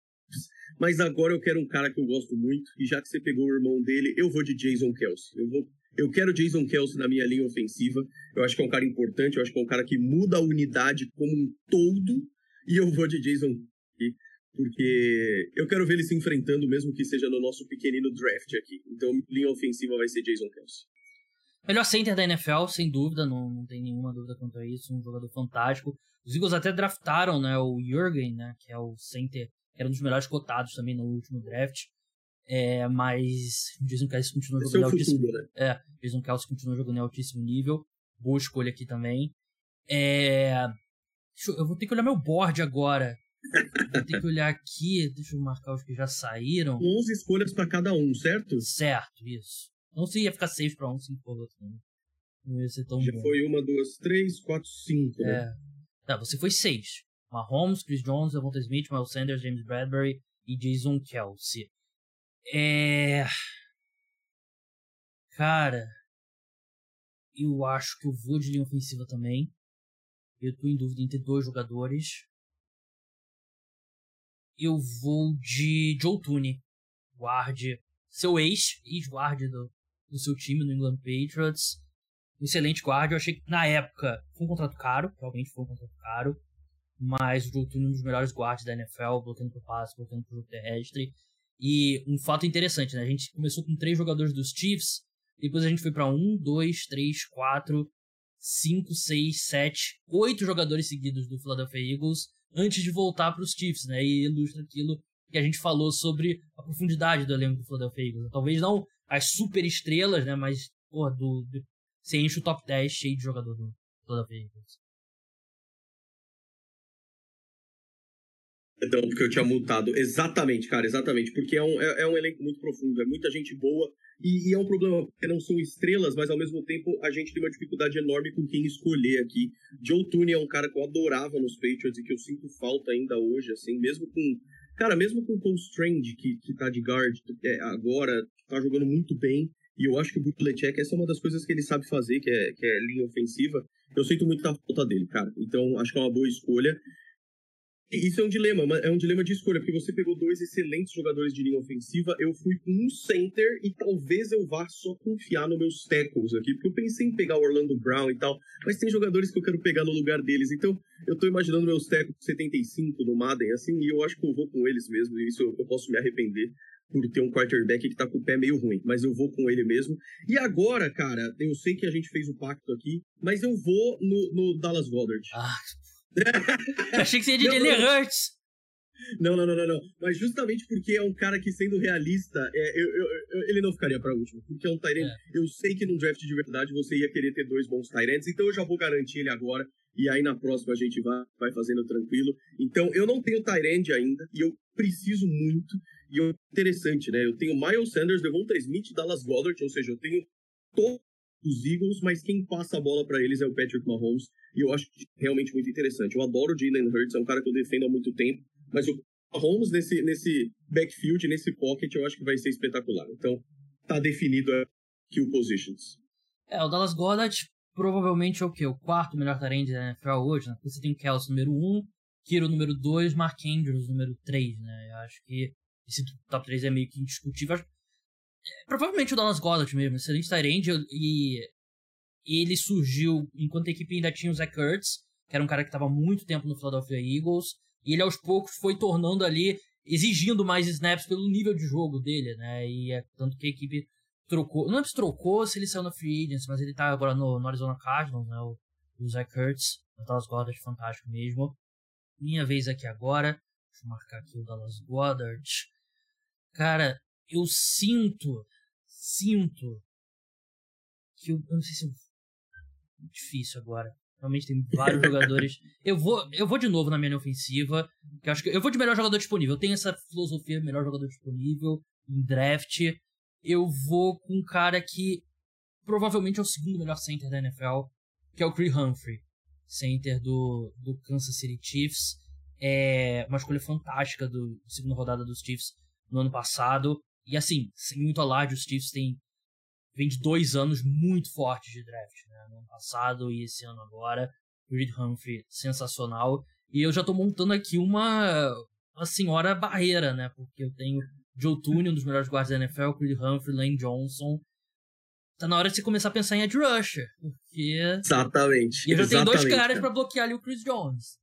mas agora eu quero um cara que eu gosto muito, e já que você pegou o irmão dele, eu vou de Jason Kelsey. Eu vou eu quero Jason Kelsey na minha linha ofensiva. Eu acho que é um cara importante, eu acho que é um cara que muda a unidade como um todo. E eu vou de Jason aqui, porque eu quero ver ele se enfrentando, mesmo que seja no nosso pequenino draft aqui. Então, linha ofensiva vai ser Jason Kelsey. Melhor center da NFL, sem dúvida, não, não tem nenhuma dúvida quanto a isso. Um jogador fantástico. Os Eagles até draftaram né, o Jürgen, né, que é o center, que era um dos melhores cotados também no último draft. É, mas Jason Kelsey continua Esse jogando é altíssimo. Futuro, né? É, Jason Kelsey continua jogando em altíssimo nível. Boa escolha aqui também. É, eu, eu, vou ter que olhar meu board agora. vou ter que olhar aqui. Deixa eu marcar os que já saíram. 11 escolhas para cada um, certo? Certo, isso. Não sei ia ficar 6 para um, 5 para outro. Né? Não ia ser tão Já bom. foi uma, duas, três, quatro, cinco. Né? É. Tá, você foi 6. Mahomes, Chris Jones, Devonta Smith, Miles Sanders, James Bradbury e Jason Kelsey. É. Cara. Eu acho que eu vou de linha ofensiva também. Eu tô em dúvida entre dois jogadores. Eu vou de Joe Tooney, guard, seu ex, ex-guard do, do seu time no England Patriots. Excelente guard. Eu achei que na época foi um contrato caro, realmente foi um contrato caro. Mas o Joe Tooney é um dos melhores guards da NFL, bloqueando pro passe, bloqueando pro terrestre. E um fato interessante, né? A gente começou com três jogadores dos Chiefs, depois a gente foi para um, dois, três, quatro, cinco, seis, sete, oito jogadores seguidos do Philadelphia Eagles antes de voltar para os Chiefs, né? E ilustra aquilo que a gente falou sobre a profundidade do elenco do Philadelphia Eagles. Talvez não as super estrelas, né? Mas, porra, do, do, você enche o top 10 cheio de jogador do Philadelphia Eagles. Perdão, porque eu tinha multado. Exatamente, cara, exatamente. Porque é um, é, é um elenco muito profundo, é muita gente boa. E, e, é um problema, porque não são estrelas, mas ao mesmo tempo a gente tem uma dificuldade enorme com quem escolher aqui. Joe Tooney é um cara que eu adorava nos Patriots e que eu sinto falta ainda hoje, assim, mesmo com. Cara, mesmo com o Paul Strange, que, que tá de guard é, agora, tá jogando muito bem. E eu acho que o Butlecek, essa é uma das coisas que ele sabe fazer, que é, que é linha ofensiva. Eu sinto muito da falta dele, cara. Então, acho que é uma boa escolha. Isso é um dilema, é um dilema de escolha, porque você pegou dois excelentes jogadores de linha ofensiva, eu fui um center e talvez eu vá só confiar nos meus tackles aqui, porque eu pensei em pegar o Orlando Brown e tal, mas tem jogadores que eu quero pegar no lugar deles, então eu tô imaginando meus tackles 75 no Madden, assim, e eu acho que eu vou com eles mesmo, e isso eu, eu posso me arrepender por ter um quarterback que tá com o pé meio ruim, mas eu vou com ele mesmo. E agora, cara, eu sei que a gente fez o pacto aqui, mas eu vou no, no Dallas Goddard. Ah, achei que você ia de Jalen Hurts. Não, não, não, não, não. Mas justamente porque é um cara que, sendo realista, é, eu, eu, eu, ele não ficaria pra último. Porque é um Tyrant. É. Eu sei que num draft de verdade você ia querer ter dois bons Tyrants, então eu já vou garantir ele agora. E aí na próxima a gente vai, vai fazendo tranquilo. Então eu não tenho Tyrant ainda, e eu preciso muito. E é interessante, né? Eu tenho Miles Sanders, Devonta Smith Dallas Goddard, ou seja, eu tenho todos os Eagles, mas quem passa a bola para eles é o Patrick Mahomes. E eu acho realmente muito interessante. Eu adoro o Jalen Hurts, é um cara que eu defendo há muito tempo. Mas o Holmes nesse, nesse backfield, nesse pocket, eu acho que vai ser espetacular. Então, tá definido a kill positions. É, o Dallas Goddard provavelmente é o quê? O quarto melhor talento da NFL hoje, né? Você tem Kelsey número 1, um, Kiro número 2, Mark Andrews número 3, né? Eu acho que esse top 3 é meio que indiscutível. É, provavelmente o Dallas Goddard mesmo, excelente Tyrande, e ele surgiu enquanto a equipe ainda tinha o Zach Ertz, que era um cara que estava muito tempo no Philadelphia Eagles, e ele aos poucos foi tornando ali, exigindo mais snaps pelo nível de jogo dele, né? E é tanto que a equipe trocou. Não é se trocou se ele saiu na Free Agency, mas ele tá agora no, no Arizona Cardinals, né? O, o Zach Kurtz, o Dallas Goddard, fantástico mesmo. Minha vez aqui agora. Deixa eu marcar aqui o Dallas Goddard. Cara, eu sinto, sinto que eu, eu não sei se eu, difícil agora. Realmente tem vários jogadores. Eu vou, eu vou de novo na minha ofensiva. Que eu acho que eu vou de melhor jogador disponível. Eu tenho essa filosofia melhor jogador disponível em draft. Eu vou com um cara que provavelmente é o segundo melhor center da NFL, que é o Cree Humphrey, center do, do Kansas City Chiefs. É uma escolha fantástica do segunda rodada dos Chiefs no ano passado. E assim, sem muito alarde, os Chiefs têm vem de dois anos muito fortes de draft, né? No ano passado e esse ano agora. Reed Humphrey, sensacional. E eu já tô montando aqui uma, uma senhora barreira, né? Porque eu tenho Joe Tooney, um dos melhores guardas da NFL, Reed Humphrey, Lane Johnson. Tá na hora de você começar a pensar em Ed Rusher, porque... Exatamente. E eu já tenho dois caras para bloquear ali o Chris Jones.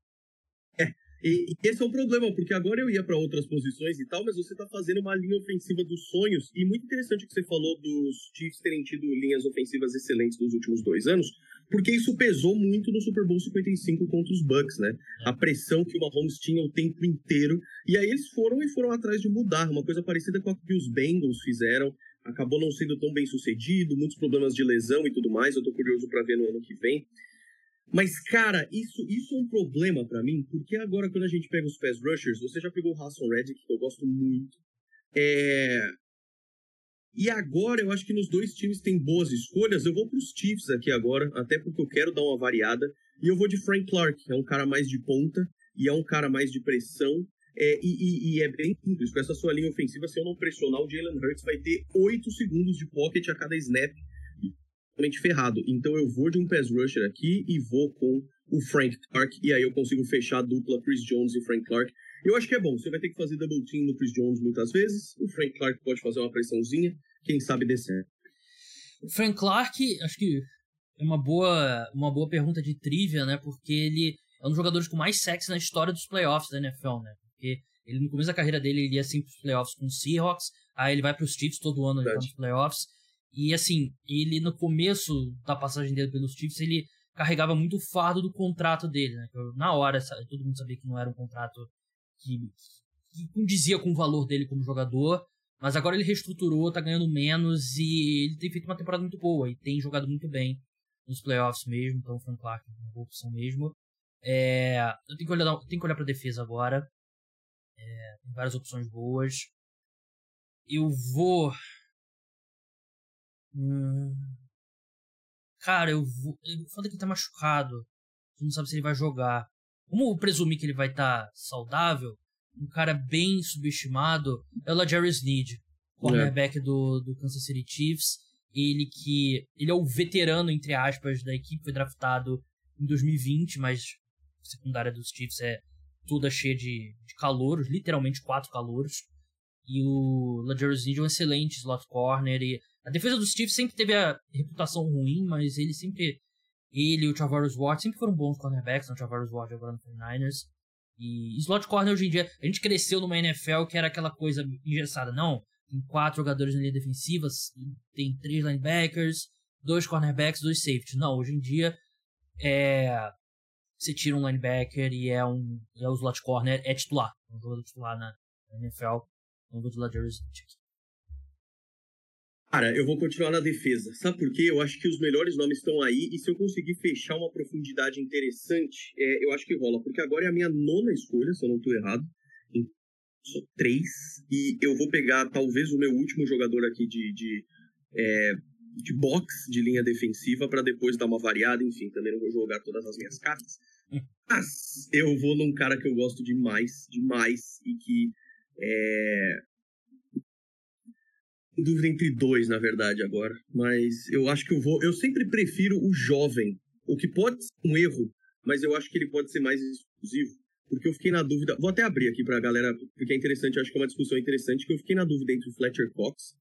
E, e, esse é um problema, porque agora eu ia para outras posições e tal, mas você tá fazendo uma linha ofensiva dos sonhos. E muito interessante que você falou dos Chiefs terem tido linhas ofensivas excelentes nos últimos dois anos, porque isso pesou muito no Super Bowl 55 contra os Bucks, né? A pressão que o Mahomes tinha o tempo inteiro. E aí eles foram e foram atrás de mudar, uma coisa parecida com a que os Bengals fizeram. Acabou não sendo tão bem sucedido, muitos problemas de lesão e tudo mais. Eu tô curioso para ver no ano que vem. Mas, cara, isso, isso é um problema para mim, porque agora quando a gente pega os pass rushers, você já pegou o Hassan Reddick, que eu gosto muito. É... E agora eu acho que nos dois times tem boas escolhas. Eu vou pros Chiefs aqui agora, até porque eu quero dar uma variada. E eu vou de Frank Clark, que é um cara mais de ponta e é um cara mais de pressão. É, e, e, e, é bem simples, com essa sua linha ofensiva, se eu não pressionar, o Jalen Hurts vai ter 8 segundos de pocket a cada snap completamente ferrado. Então eu vou de um pass rusher aqui e vou com o Frank Clark, e aí eu consigo fechar a dupla Chris Jones e Frank Clark. Eu acho que é bom, você vai ter que fazer double team no Chris Jones muitas vezes, o Frank Clark pode fazer uma pressãozinha, quem sabe descer. O Frank Clark, acho que é uma boa, uma boa pergunta de trivia, né? Porque ele é um dos jogadores com mais sexo na história dos playoffs da NFL, né? Porque ele, no começo da carreira dele, ele ia sempre pros playoffs com os Seahawks, aí ele vai pros Chiefs todo ano, ele tá nos playoffs. E assim, ele no começo da passagem dele pelos Chiefs, ele carregava muito o fardo do contrato dele, né? Na hora, todo mundo sabia que não era um contrato que, que condizia com o valor dele como jogador, mas agora ele reestruturou, tá ganhando menos e ele tem feito uma temporada muito boa e tem jogado muito bem nos playoffs mesmo, então o Frank Clark é uma boa opção mesmo. É, eu tenho que olhar, tenho que olhar pra defesa agora. É, tem várias opções boas. Eu vou Hum... Cara, eu vou. Fala que ele tá machucado. Você não sabe se ele vai jogar. Como presumir que ele vai estar tá saudável, um cara bem subestimado é o LaJarry Sneed, cornerback é. do, do Kansas City Chiefs. Ele que. Ele é o veterano, entre aspas, da equipe, foi draftado em 2020, mas a secundária dos Chiefs é toda cheia de, de calouros, literalmente quatro calouros. E o LaJarry Sneed é um excelente slot corner e a defesa dos Chiefs sempre teve a reputação ruim, mas ele sempre. Ele e o Travaris Ward sempre foram bons cornerbacks, né? o Travaris Ward agora no 49ers. E slot corner hoje em dia, a gente cresceu numa NFL que era aquela coisa engessada. Não, tem quatro jogadores na linha defensiva, tem três linebackers, dois cornerbacks, dois safeties. Não, hoje em dia é. você tira um linebacker e é um é o slot corner, é titular. É um jogador titular na NFL. Não vou de Ladarius aqui. Cara, eu vou continuar na defesa. Sabe por quê? Eu acho que os melhores nomes estão aí e se eu conseguir fechar uma profundidade interessante, é, eu acho que rola. Porque agora é a minha nona escolha, se eu não estou errado. Só três. E eu vou pegar talvez o meu último jogador aqui de, de, é, de box, de linha defensiva, para depois dar uma variada. Enfim, também não vou jogar todas as minhas cartas. Mas eu vou num cara que eu gosto demais, demais, e que é, dúvida entre dois, na verdade, agora. Mas eu acho que eu vou. Eu sempre prefiro o jovem. O que pode ser um erro, mas eu acho que ele pode ser mais exclusivo. Porque eu fiquei na dúvida. Vou até abrir aqui pra galera, porque é interessante, eu acho que é uma discussão interessante, que eu fiquei na dúvida entre o Fletcher Cox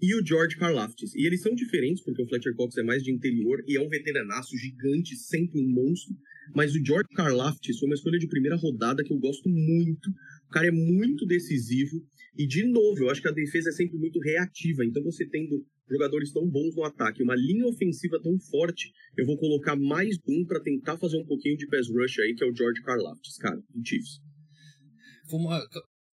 e o George Karlaftis. E eles são diferentes, porque o Fletcher Cox é mais de interior e é um veteranaço gigante, sempre um monstro. Mas o George Karlaftis foi uma escolha de primeira rodada que eu gosto muito. O cara é muito decisivo. E, de novo, eu acho que a defesa é sempre muito reativa. Então, você tendo jogadores tão bons no ataque, uma linha ofensiva tão forte, eu vou colocar mais um para tentar fazer um pouquinho de pass rush aí, que é o George Karlaftis, cara, do Chiefs. Foi uma,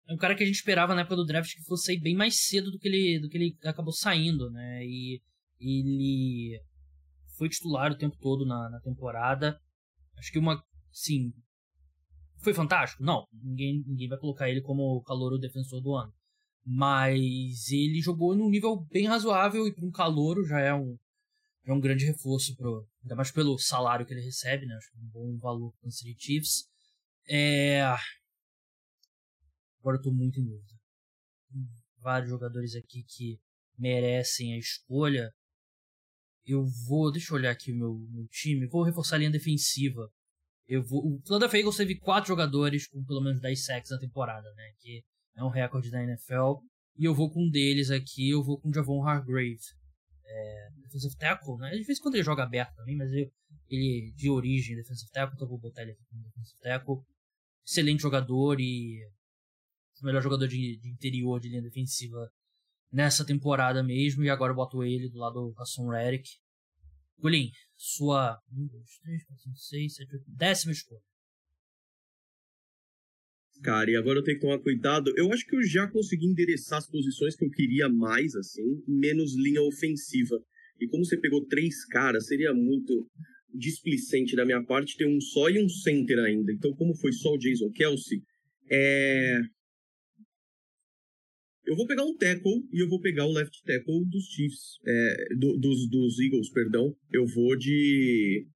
é um cara que a gente esperava na época do draft que fosse sair bem mais cedo do que ele, do que ele acabou saindo, né? E ele foi titular o tempo todo na, na temporada. Acho que uma, sim, foi fantástico? Não, ninguém, ninguém vai colocar ele como calor defensor do ano. Mas ele jogou num nível bem razoável e para um calouro já é um, já é um grande reforço, pro, ainda mais pelo salário que ele recebe, né? Acho é um bom valor para o Chiefs. É... Agora eu tô muito em dúvida. Vários jogadores aqui que merecem a escolha. Eu vou. Deixa eu olhar aqui o meu, meu time. Vou reforçar a linha defensiva. Eu vou, o Philadelphia Eagles teve quatro jogadores com pelo menos 10 sacks na temporada, né? Que é um recorde da NFL. E eu vou com um deles aqui, eu vou com o Javon Hargrave. É, defensive tackle, né? De vez em quando ele joga aberto também, mas eu, ele de origem defensive tackle, então eu vou botar ele aqui como defensive tackle. Excelente jogador e o melhor jogador de, de, interior de linha defensiva nessa temporada mesmo. E agora eu boto ele do lado do Hassan Reddick. Gulin, sua 1, 2, 3, 4, 5, 6, 7, 8, décima escolha. Cara, e agora eu tenho que tomar cuidado. Eu acho que eu já consegui endereçar as posições que eu queria mais, assim, menos linha ofensiva. E como você pegou três caras, seria muito displicente da minha parte ter um só e um center ainda. Então, como foi só o Jason Kelsey, é... Eu vou pegar um tackle e eu vou pegar o left tackle dos Chiefs, é, do, dos, dos Eagles, perdão. Eu vou de.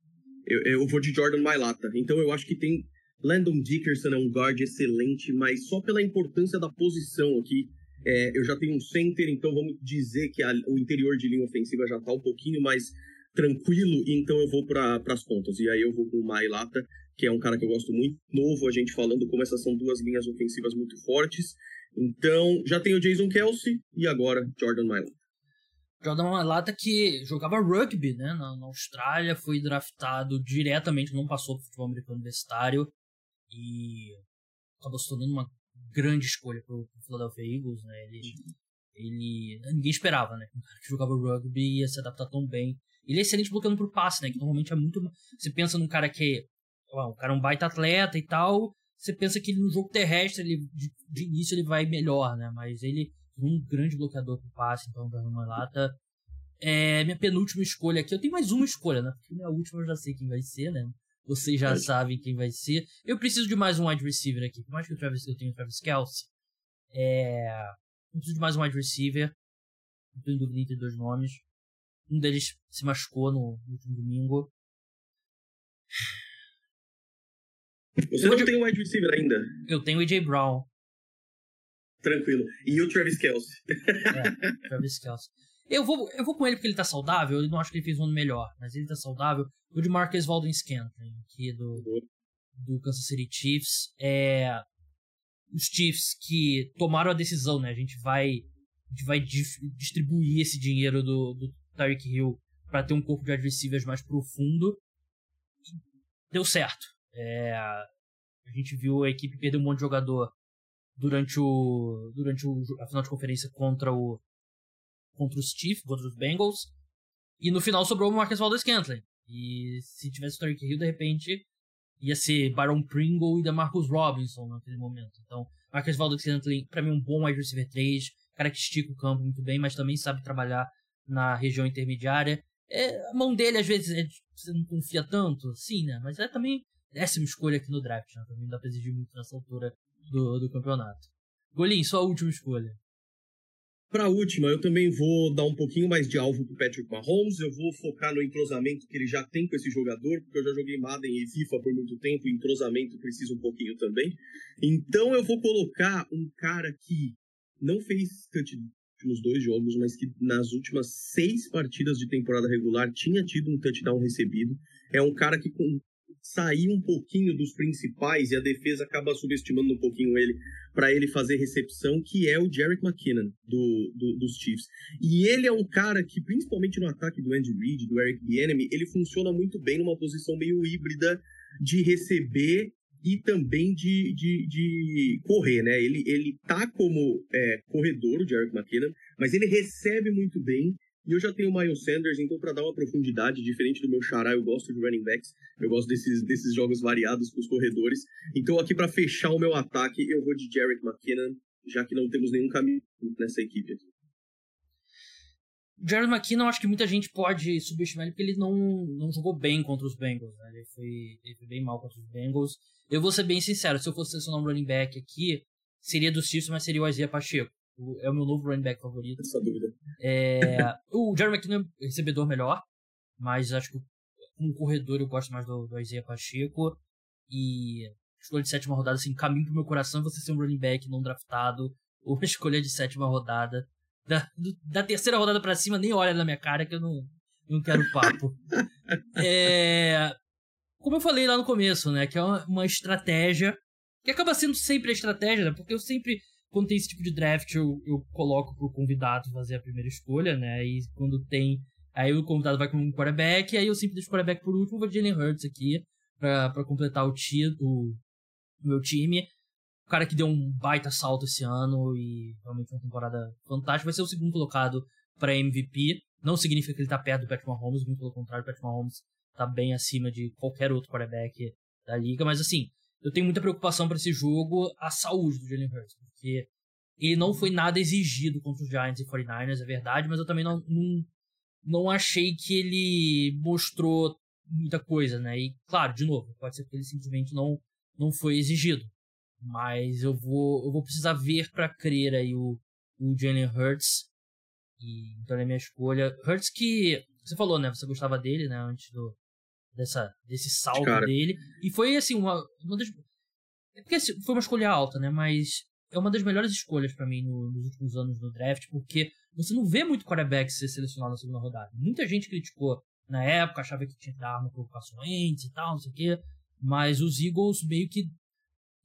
Eu, eu vou de Jordan Mailata. Então eu acho que tem. Landon Dickerson é um guard excelente, mas só pela importância da posição aqui. É, eu já tenho um center, então vamos dizer que a, o interior de linha ofensiva já está um pouquinho mais tranquilo, então eu vou para as pontas. E aí eu vou com o Mailata, que é um cara que eu gosto muito, novo, a gente falando como essas são duas linhas ofensivas muito fortes. Então, já tem o Jason Kelsey e agora Jordan Mailata. Jordan Mailata que jogava rugby né, na, na, Austrália, foi draftado diretamente, não passou para o futebol americano universitário e acabou se tornando uma grande escolha para o Philadelphia Eagles. Né? Ele, ele, ninguém esperava né, um cara que jogava rugby ia se adaptar tão bem. Ele é excelente bloqueando por passe, né, que normalmente é muito... Você pensa num cara que... o cara é um baita atleta e tal, você pensa que no jogo terrestre, ele, de, de, início, ele vai melhor, né? Mas ele é um grande bloqueador pro passe, então, o Lata. É minha penúltima escolha aqui. Eu tenho mais uma escolha, né? Porque minha última eu já sei quem vai ser, né? Vocês já é. sabem quem vai ser. Eu preciso de mais um wide receiver aqui. Por mais que o Travis, eu tenha o Travis Kelsey. É... Eu preciso de mais um wide receiver. Tô em dúvida entre dois nomes. Um deles se machucou no último domingo. Você não tem o wide receiver ainda? Eu tenho o AJ Brown. Tranquilo. E o Travis Kelsey. é, Travis Kelsey. Eu vou, eu vou com ele porque ele tá saudável. Eu não acho que ele fez um ano melhor, mas ele tá saudável. O de Marcus Walden Scantling, aqui do, do Kansas City Chiefs. É, os Chiefs que tomaram a decisão, né? A gente vai, a gente vai distribuir esse dinheiro do, do Tyreek Hill para ter um corpo de adversários mais profundo. Deu certo. É, a gente viu a equipe perder um monte de jogador durante o durante o, a final de conferência contra o contra os Chiefs, contra os Bengals. E no final sobrou o Marcus Valdez Scantling. E se tivesse o Tariq Hill, de repente, ia ser Baron Pringle e da Marcus Robinson naquele momento. Então, Marcus Valdez Scantling, pra mim, um bom wide receiver 3, cara que estica o campo muito bem, mas também sabe trabalhar na região intermediária. É, a mão dele, às vezes, é, você não confia tanto, sim, né? Mas é também décima escolha aqui no draft, né? Também dá pra exigir muito nessa altura do, do campeonato. Golim, sua última escolha. Para a última, eu também vou dar um pouquinho mais de alvo pro Patrick Mahomes. Eu vou focar no entrosamento que ele já tem com esse jogador, porque eu já joguei Madden e FIFA por muito tempo, e entrosamento precisa um pouquinho também. Então eu vou colocar um cara que não fez touchdown nos dois jogos, mas que nas últimas seis partidas de temporada regular tinha tido um touchdown recebido. É um cara que sair um pouquinho dos principais e a defesa acaba subestimando um pouquinho ele para ele fazer recepção, que é o Jarek McKinnon do, do, dos Chiefs. E ele é um cara que, principalmente no ataque do Andy Reid, do Eric Bieniemy, ele funciona muito bem numa posição meio híbrida de receber e também de, de, de correr, né? Ele, ele tá como é, corredor, o Jarek McKinnon, mas ele recebe muito bem e eu já tenho o Miles Sanders, então para dar uma profundidade, diferente do meu xará, eu gosto de running backs, eu gosto desses, desses jogos variados com os corredores. Então aqui para fechar o meu ataque, eu vou de Jarek McKinnon, já que não temos nenhum caminho nessa equipe aqui. Jared McKinnon, acho que muita gente pode subestimar ele porque ele não, não jogou bem contra os Bengals. Né? Ele, foi, ele foi bem mal contra os Bengals. Eu vou ser bem sincero, se eu fosse selecionar um running back aqui, seria do Chiefs, mas seria o Isaiah Pacheco é o meu novo running back favorito. Essa dúvida. É, o Jerry McKinnon é recebedor melhor, mas acho que como corredor eu gosto mais do, do Isaiah Pacheco. E escolha de sétima rodada, assim, caminho pro meu coração você ser um running back não draftado, ou uma escolha de sétima rodada. Da, do, da terceira rodada para cima, nem olha na minha cara que eu não, não quero papo. é, como eu falei lá no começo, né, que é uma, uma estratégia que acaba sendo sempre a estratégia, né, porque eu sempre quando tem esse tipo de draft, eu, eu coloco pro convidado fazer a primeira escolha, né? E quando tem. Aí o convidado vai com um quarterback, aí eu sempre deixo o quarterback por último, vou de Jalen Hurts aqui, pra, pra completar o, ti, o, o meu time. O cara que deu um baita salto esse ano e realmente uma temporada fantástica. Vai ser o segundo colocado para MVP. Não significa que ele tá perto do Patrick Mahomes, muito pelo contrário, o Patrick Mahomes tá bem acima de qualquer outro quarterback da liga. Mas assim, eu tenho muita preocupação para esse jogo a saúde do Jalen Hurts, porque ele não foi nada exigido contra os Giants e 49ers, é verdade, mas eu também não, não, não achei que ele mostrou muita coisa, né? E claro, de novo, pode ser que ele simplesmente não, não foi exigido. Mas eu vou, eu vou precisar ver para crer aí o, o Jalen Hurts. E, então é minha escolha. Hurts que você falou, né? Você gostava dele, né? Antes do, dessa, desse salto Cara. dele. E foi assim, uma, uma das. É porque assim, foi uma escolha alta, né? Mas é uma das melhores escolhas para mim no, nos últimos anos no draft, porque você não vê muito quarterback ser selecionado na segunda rodada. Muita gente criticou na época, achava que tinha que dar arma pro Carson Wentz e tal, não sei o quê. Mas os Eagles meio que.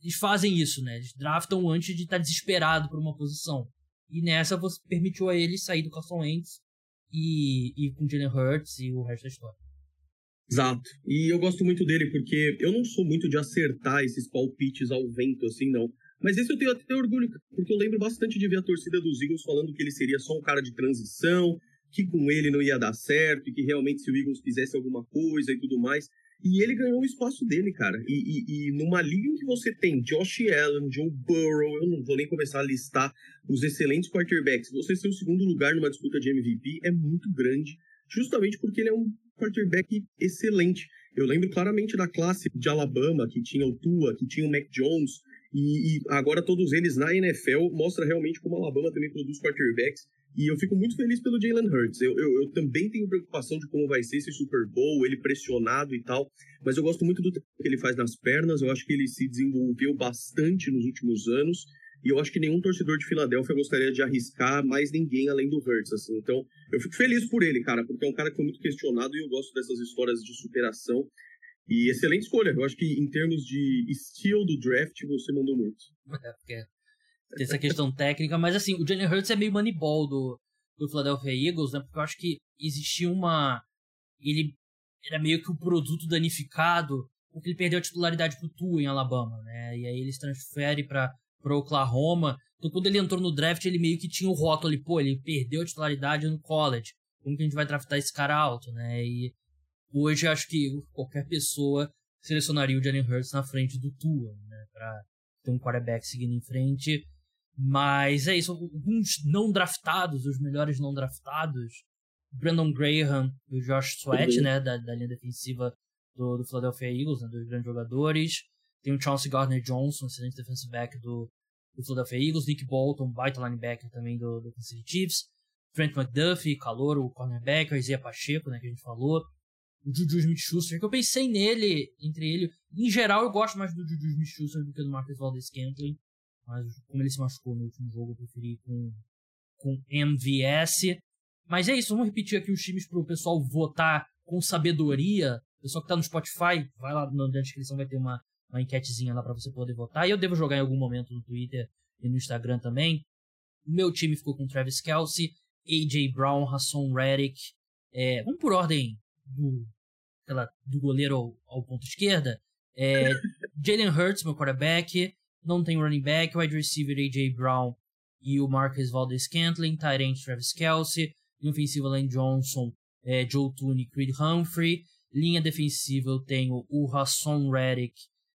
Eles fazem isso, né? Eles draftam antes de estar tá desesperado por uma posição. E nessa você permitiu a ele sair do Carson Wentz e, e com Jalen Hurts e o resto da história. Exato. E eu gosto muito dele porque eu não sou muito de acertar esses palpites ao vento, assim, não. Mas esse eu tenho até orgulho, porque eu lembro bastante de ver a torcida dos Eagles falando que ele seria só um cara de transição, que com ele não ia dar certo, e que realmente se o Eagles fizesse alguma coisa e tudo mais. E ele ganhou o espaço dele, cara. E, e, e, numa liga em que você tem Josh Allen, Joe Burrow, eu não vou nem começar a listar os excelentes quarterbacks, você ser o segundo lugar numa disputa de MVP é muito grande, justamente porque ele é um quarterback excelente. Eu lembro claramente da classe de Alabama, que tinha o Tua, que tinha o Mac Jones, e, e, agora todos eles na NFL mostra realmente como a Alabama também produz quarterbacks. E eu fico muito feliz pelo Jalen Hurts. Eu, eu, eu, também tenho preocupação de como vai ser esse Super Bowl, ele pressionado e tal. Mas eu gosto muito do que ele faz nas pernas. Eu acho que ele se desenvolveu bastante nos últimos anos. E eu acho que nenhum torcedor de Filadélfia gostaria de arriscar mais ninguém além do Hurts. Assim. Então, eu fico feliz por ele, cara, porque é um cara que foi muito questionado e eu gosto dessas histórias de superação. E excelente escolha. Eu acho que em termos de estilo do draft, você mandou muito. É, porque tem essa questão técnica, mas assim, o Jalen Hurts é meio moneyball do, do Philadelphia Eagles, né? Porque eu acho que existia uma. Ele era meio que o um produto danificado, porque ele perdeu a titularidade pro Tua em Alabama, né? E aí ele se transfere pra, pra Oklahoma. Então quando ele entrou no draft, ele meio que tinha o rótulo ali, pô, ele perdeu a titularidade no college. Como que a gente vai draftar esse cara alto, né? E Hoje acho que qualquer pessoa selecionaria o Jalen Hurts na frente do Tua, né? Pra ter um quarterback seguindo em frente. Mas é isso, alguns não draftados, os melhores não draftados, Brandon Graham e o Josh Sweat, uhum. né, da, da linha defensiva do, do Philadelphia Eagles, né, dos grandes jogadores. Tem o Chauncey Gardner-Johnson, excelente defensive back do, do Philadelphia Eagles. Nick Bolton, baita linebacker também do, do Kansas City Chiefs. Trent McDuffie, calor, o cornerback. O Isaiah Pacheco, né, que a gente falou. O Juju Smith-Schuster, que eu pensei nele, entre ele. Em geral, eu gosto mais do Juju Smith-Schuster do que do Marcus Valdez-Scantling. Mas como ele se machucou no último jogo, eu preferi com, com MVS. Mas é isso, vamos repetir aqui os times para o pessoal votar com sabedoria. O pessoal que tá no Spotify, vai lá na descrição, vai ter uma, uma enquetezinha lá para você poder votar. E eu devo jogar em algum momento no Twitter e no Instagram também. O meu time ficou com Travis Kelsey, AJ Brown, Hasson Reddick. É, vamos por ordem do, aquela, do goleiro ao, ao ponto esquerda. É, Jalen Hurts, meu quarterback. Não tem running back, wide receiver AJ Brown e o Marcus Valdez-Scantling, tight end Travis Kelsey, ofensiva Lane Johnson, é, Joe Tooney, Creed Humphrey, linha defensiva eu tenho o Hasson Reddick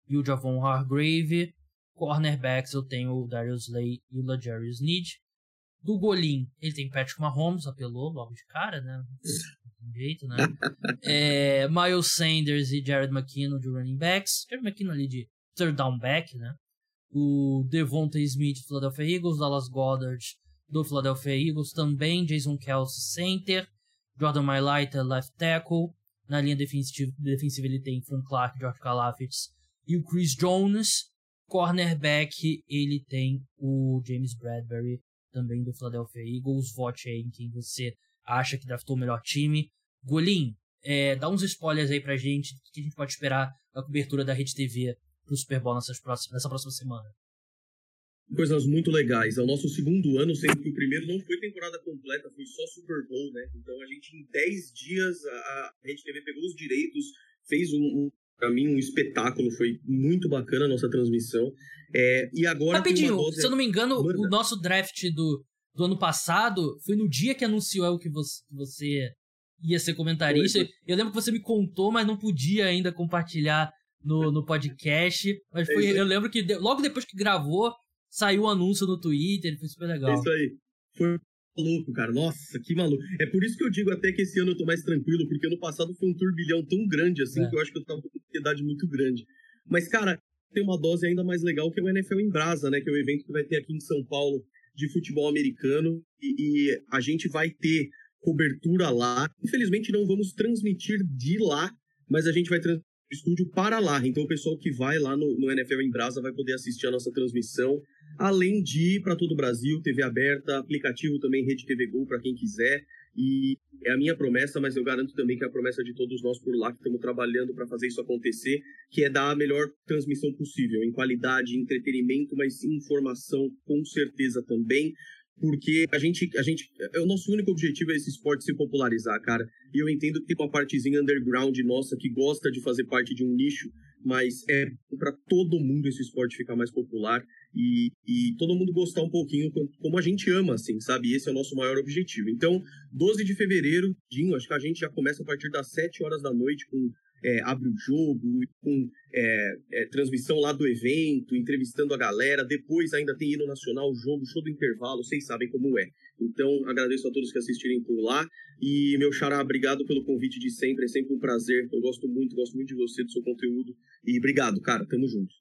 e o Javon Hargrave, cornerbacks eu tenho o Darius Slay e o LaJarius Need, do Golim ele tem Patrick Mahomes, apelou logo de cara, né? jeito, né? é, Miles Sanders e Jared McKinnon de running backs. Jared McKinnon ali de third down back, né? o Devonta Smith do Philadelphia Eagles, Dallas Goddard do Philadelphia Eagles também, Jason Kelsey center, Jordan Mailata left tackle, na linha defensiva, defensiva ele tem Frank Clark, George Kalafitz e o Chris Jones, cornerback ele tem o James Bradbury também do Philadelphia Eagles, vote aí em quem você acha que draftou o melhor time. Golim, é, dá uns spoilers aí pra gente, o que a gente pode esperar da cobertura da Rede TV pro Super Bowl nessas próximas, nessa próxima semana? Coisas muito legais. É o nosso segundo ano, sendo que o primeiro não foi temporada completa, foi só Super Bowl, né? Então a gente, em 10 dias, a Rede TV pegou os direitos, fez um, um para mim, um espetáculo. Foi muito bacana a nossa transmissão. É, e agora. Rapidinho, dose... se eu não me engano, o nosso draft do, do ano passado foi no dia que anunciou que você, que você ia ser comentarista. Foi. Eu lembro que você me contou, mas não podia ainda compartilhar no, no podcast. Mas foi, é eu lembro que de, logo depois que gravou, saiu o um anúncio no Twitter, foi super legal. É isso aí. Foi maluco, cara. Nossa, que maluco. É por isso que eu digo até que esse ano eu tô mais tranquilo, porque ano passado foi um turbilhão tão grande assim é. que eu acho que eu tava com uma ansiedade muito grande. Mas, cara, tem uma dose ainda mais legal que é o NFL em Brasa, né? Que é o evento que vai ter aqui em São Paulo de futebol americano. E, e a gente vai ter cobertura lá. Infelizmente não vamos transmitir de lá, mas a gente vai transmitir estúdio para lá. Então o pessoal que vai lá no, no NFL em Brasa vai poder assistir a nossa transmissão, além de ir para todo o Brasil, TV aberta, aplicativo também Rede TV Go para quem quiser. E é a minha promessa, mas eu garanto também que é a promessa de todos nós por lá que estamos trabalhando para fazer isso acontecer, que é dar a melhor transmissão possível, em qualidade, entretenimento, mas informação com certeza também porque a gente, a gente, é o nosso único objetivo é esse esporte se popularizar, cara. E eu entendo que tem uma partezinha underground nossa que gosta de fazer parte de um nicho, mas é para todo mundo esse esporte ficar mais popular e, e todo mundo gostar um pouquinho como a gente ama, assim, sabe? Esse é o nosso maior objetivo. Então, 12 de fevereiro, Dinho, acho que a gente já começa a partir das 7 horas da noite com é, abre o jogo, com é, é, transmissão lá do evento, entrevistando a galera. Depois ainda tem hino nacional, jogo, show do intervalo, vocês sabem como é. Então, agradeço a todos que assistirem por lá. E, meu xará, obrigado pelo convite de sempre, é sempre um prazer. Eu gosto muito, gosto muito de você, do seu conteúdo. E obrigado, cara, tamo junto.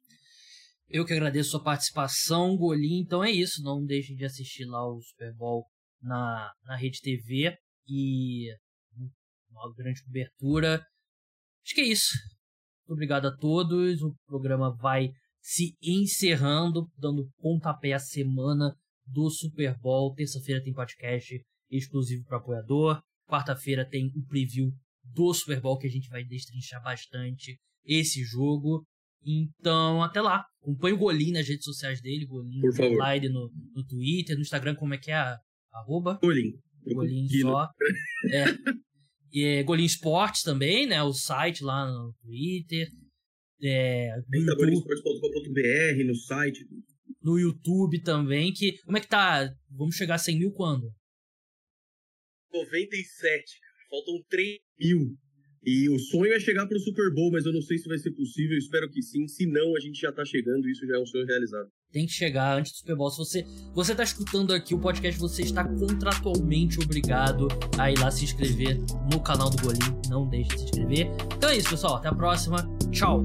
Eu que agradeço a sua participação, Golim. Então é isso, não deixem de assistir lá o Super Bowl na, na Rede TV. E uma grande cobertura. Acho que é isso. Muito obrigado a todos. O programa vai se encerrando, dando pontapé à semana do Super Bowl. Terça-feira tem podcast exclusivo para apoiador. Quarta-feira tem o preview do Super Bowl que a gente vai destrinchar bastante esse jogo. Então, até lá. Acompanhe o Golim nas redes sociais dele, Golim Slide no, no Twitter, no Instagram, como é que é? Arroba? Golim. Golim só. É. E é, Golim Esportes também, né? O site lá no Twitter. É, no golinsportes.com.br, no site. No YouTube também, que... Como é que tá? Vamos chegar a 100 mil quando? 97, Faltam 3 mil. E o sonho é chegar pro Super Bowl, mas eu não sei se vai ser possível, espero que sim. Se não, a gente já tá chegando isso já é um sonho realizado. Tem que chegar antes do Super Bowl. Se você, você tá escutando aqui o podcast, você está contratualmente obrigado a ir lá se inscrever no canal do Golim. Não deixe de se inscrever. Então é isso, pessoal. Até a próxima. Tchau.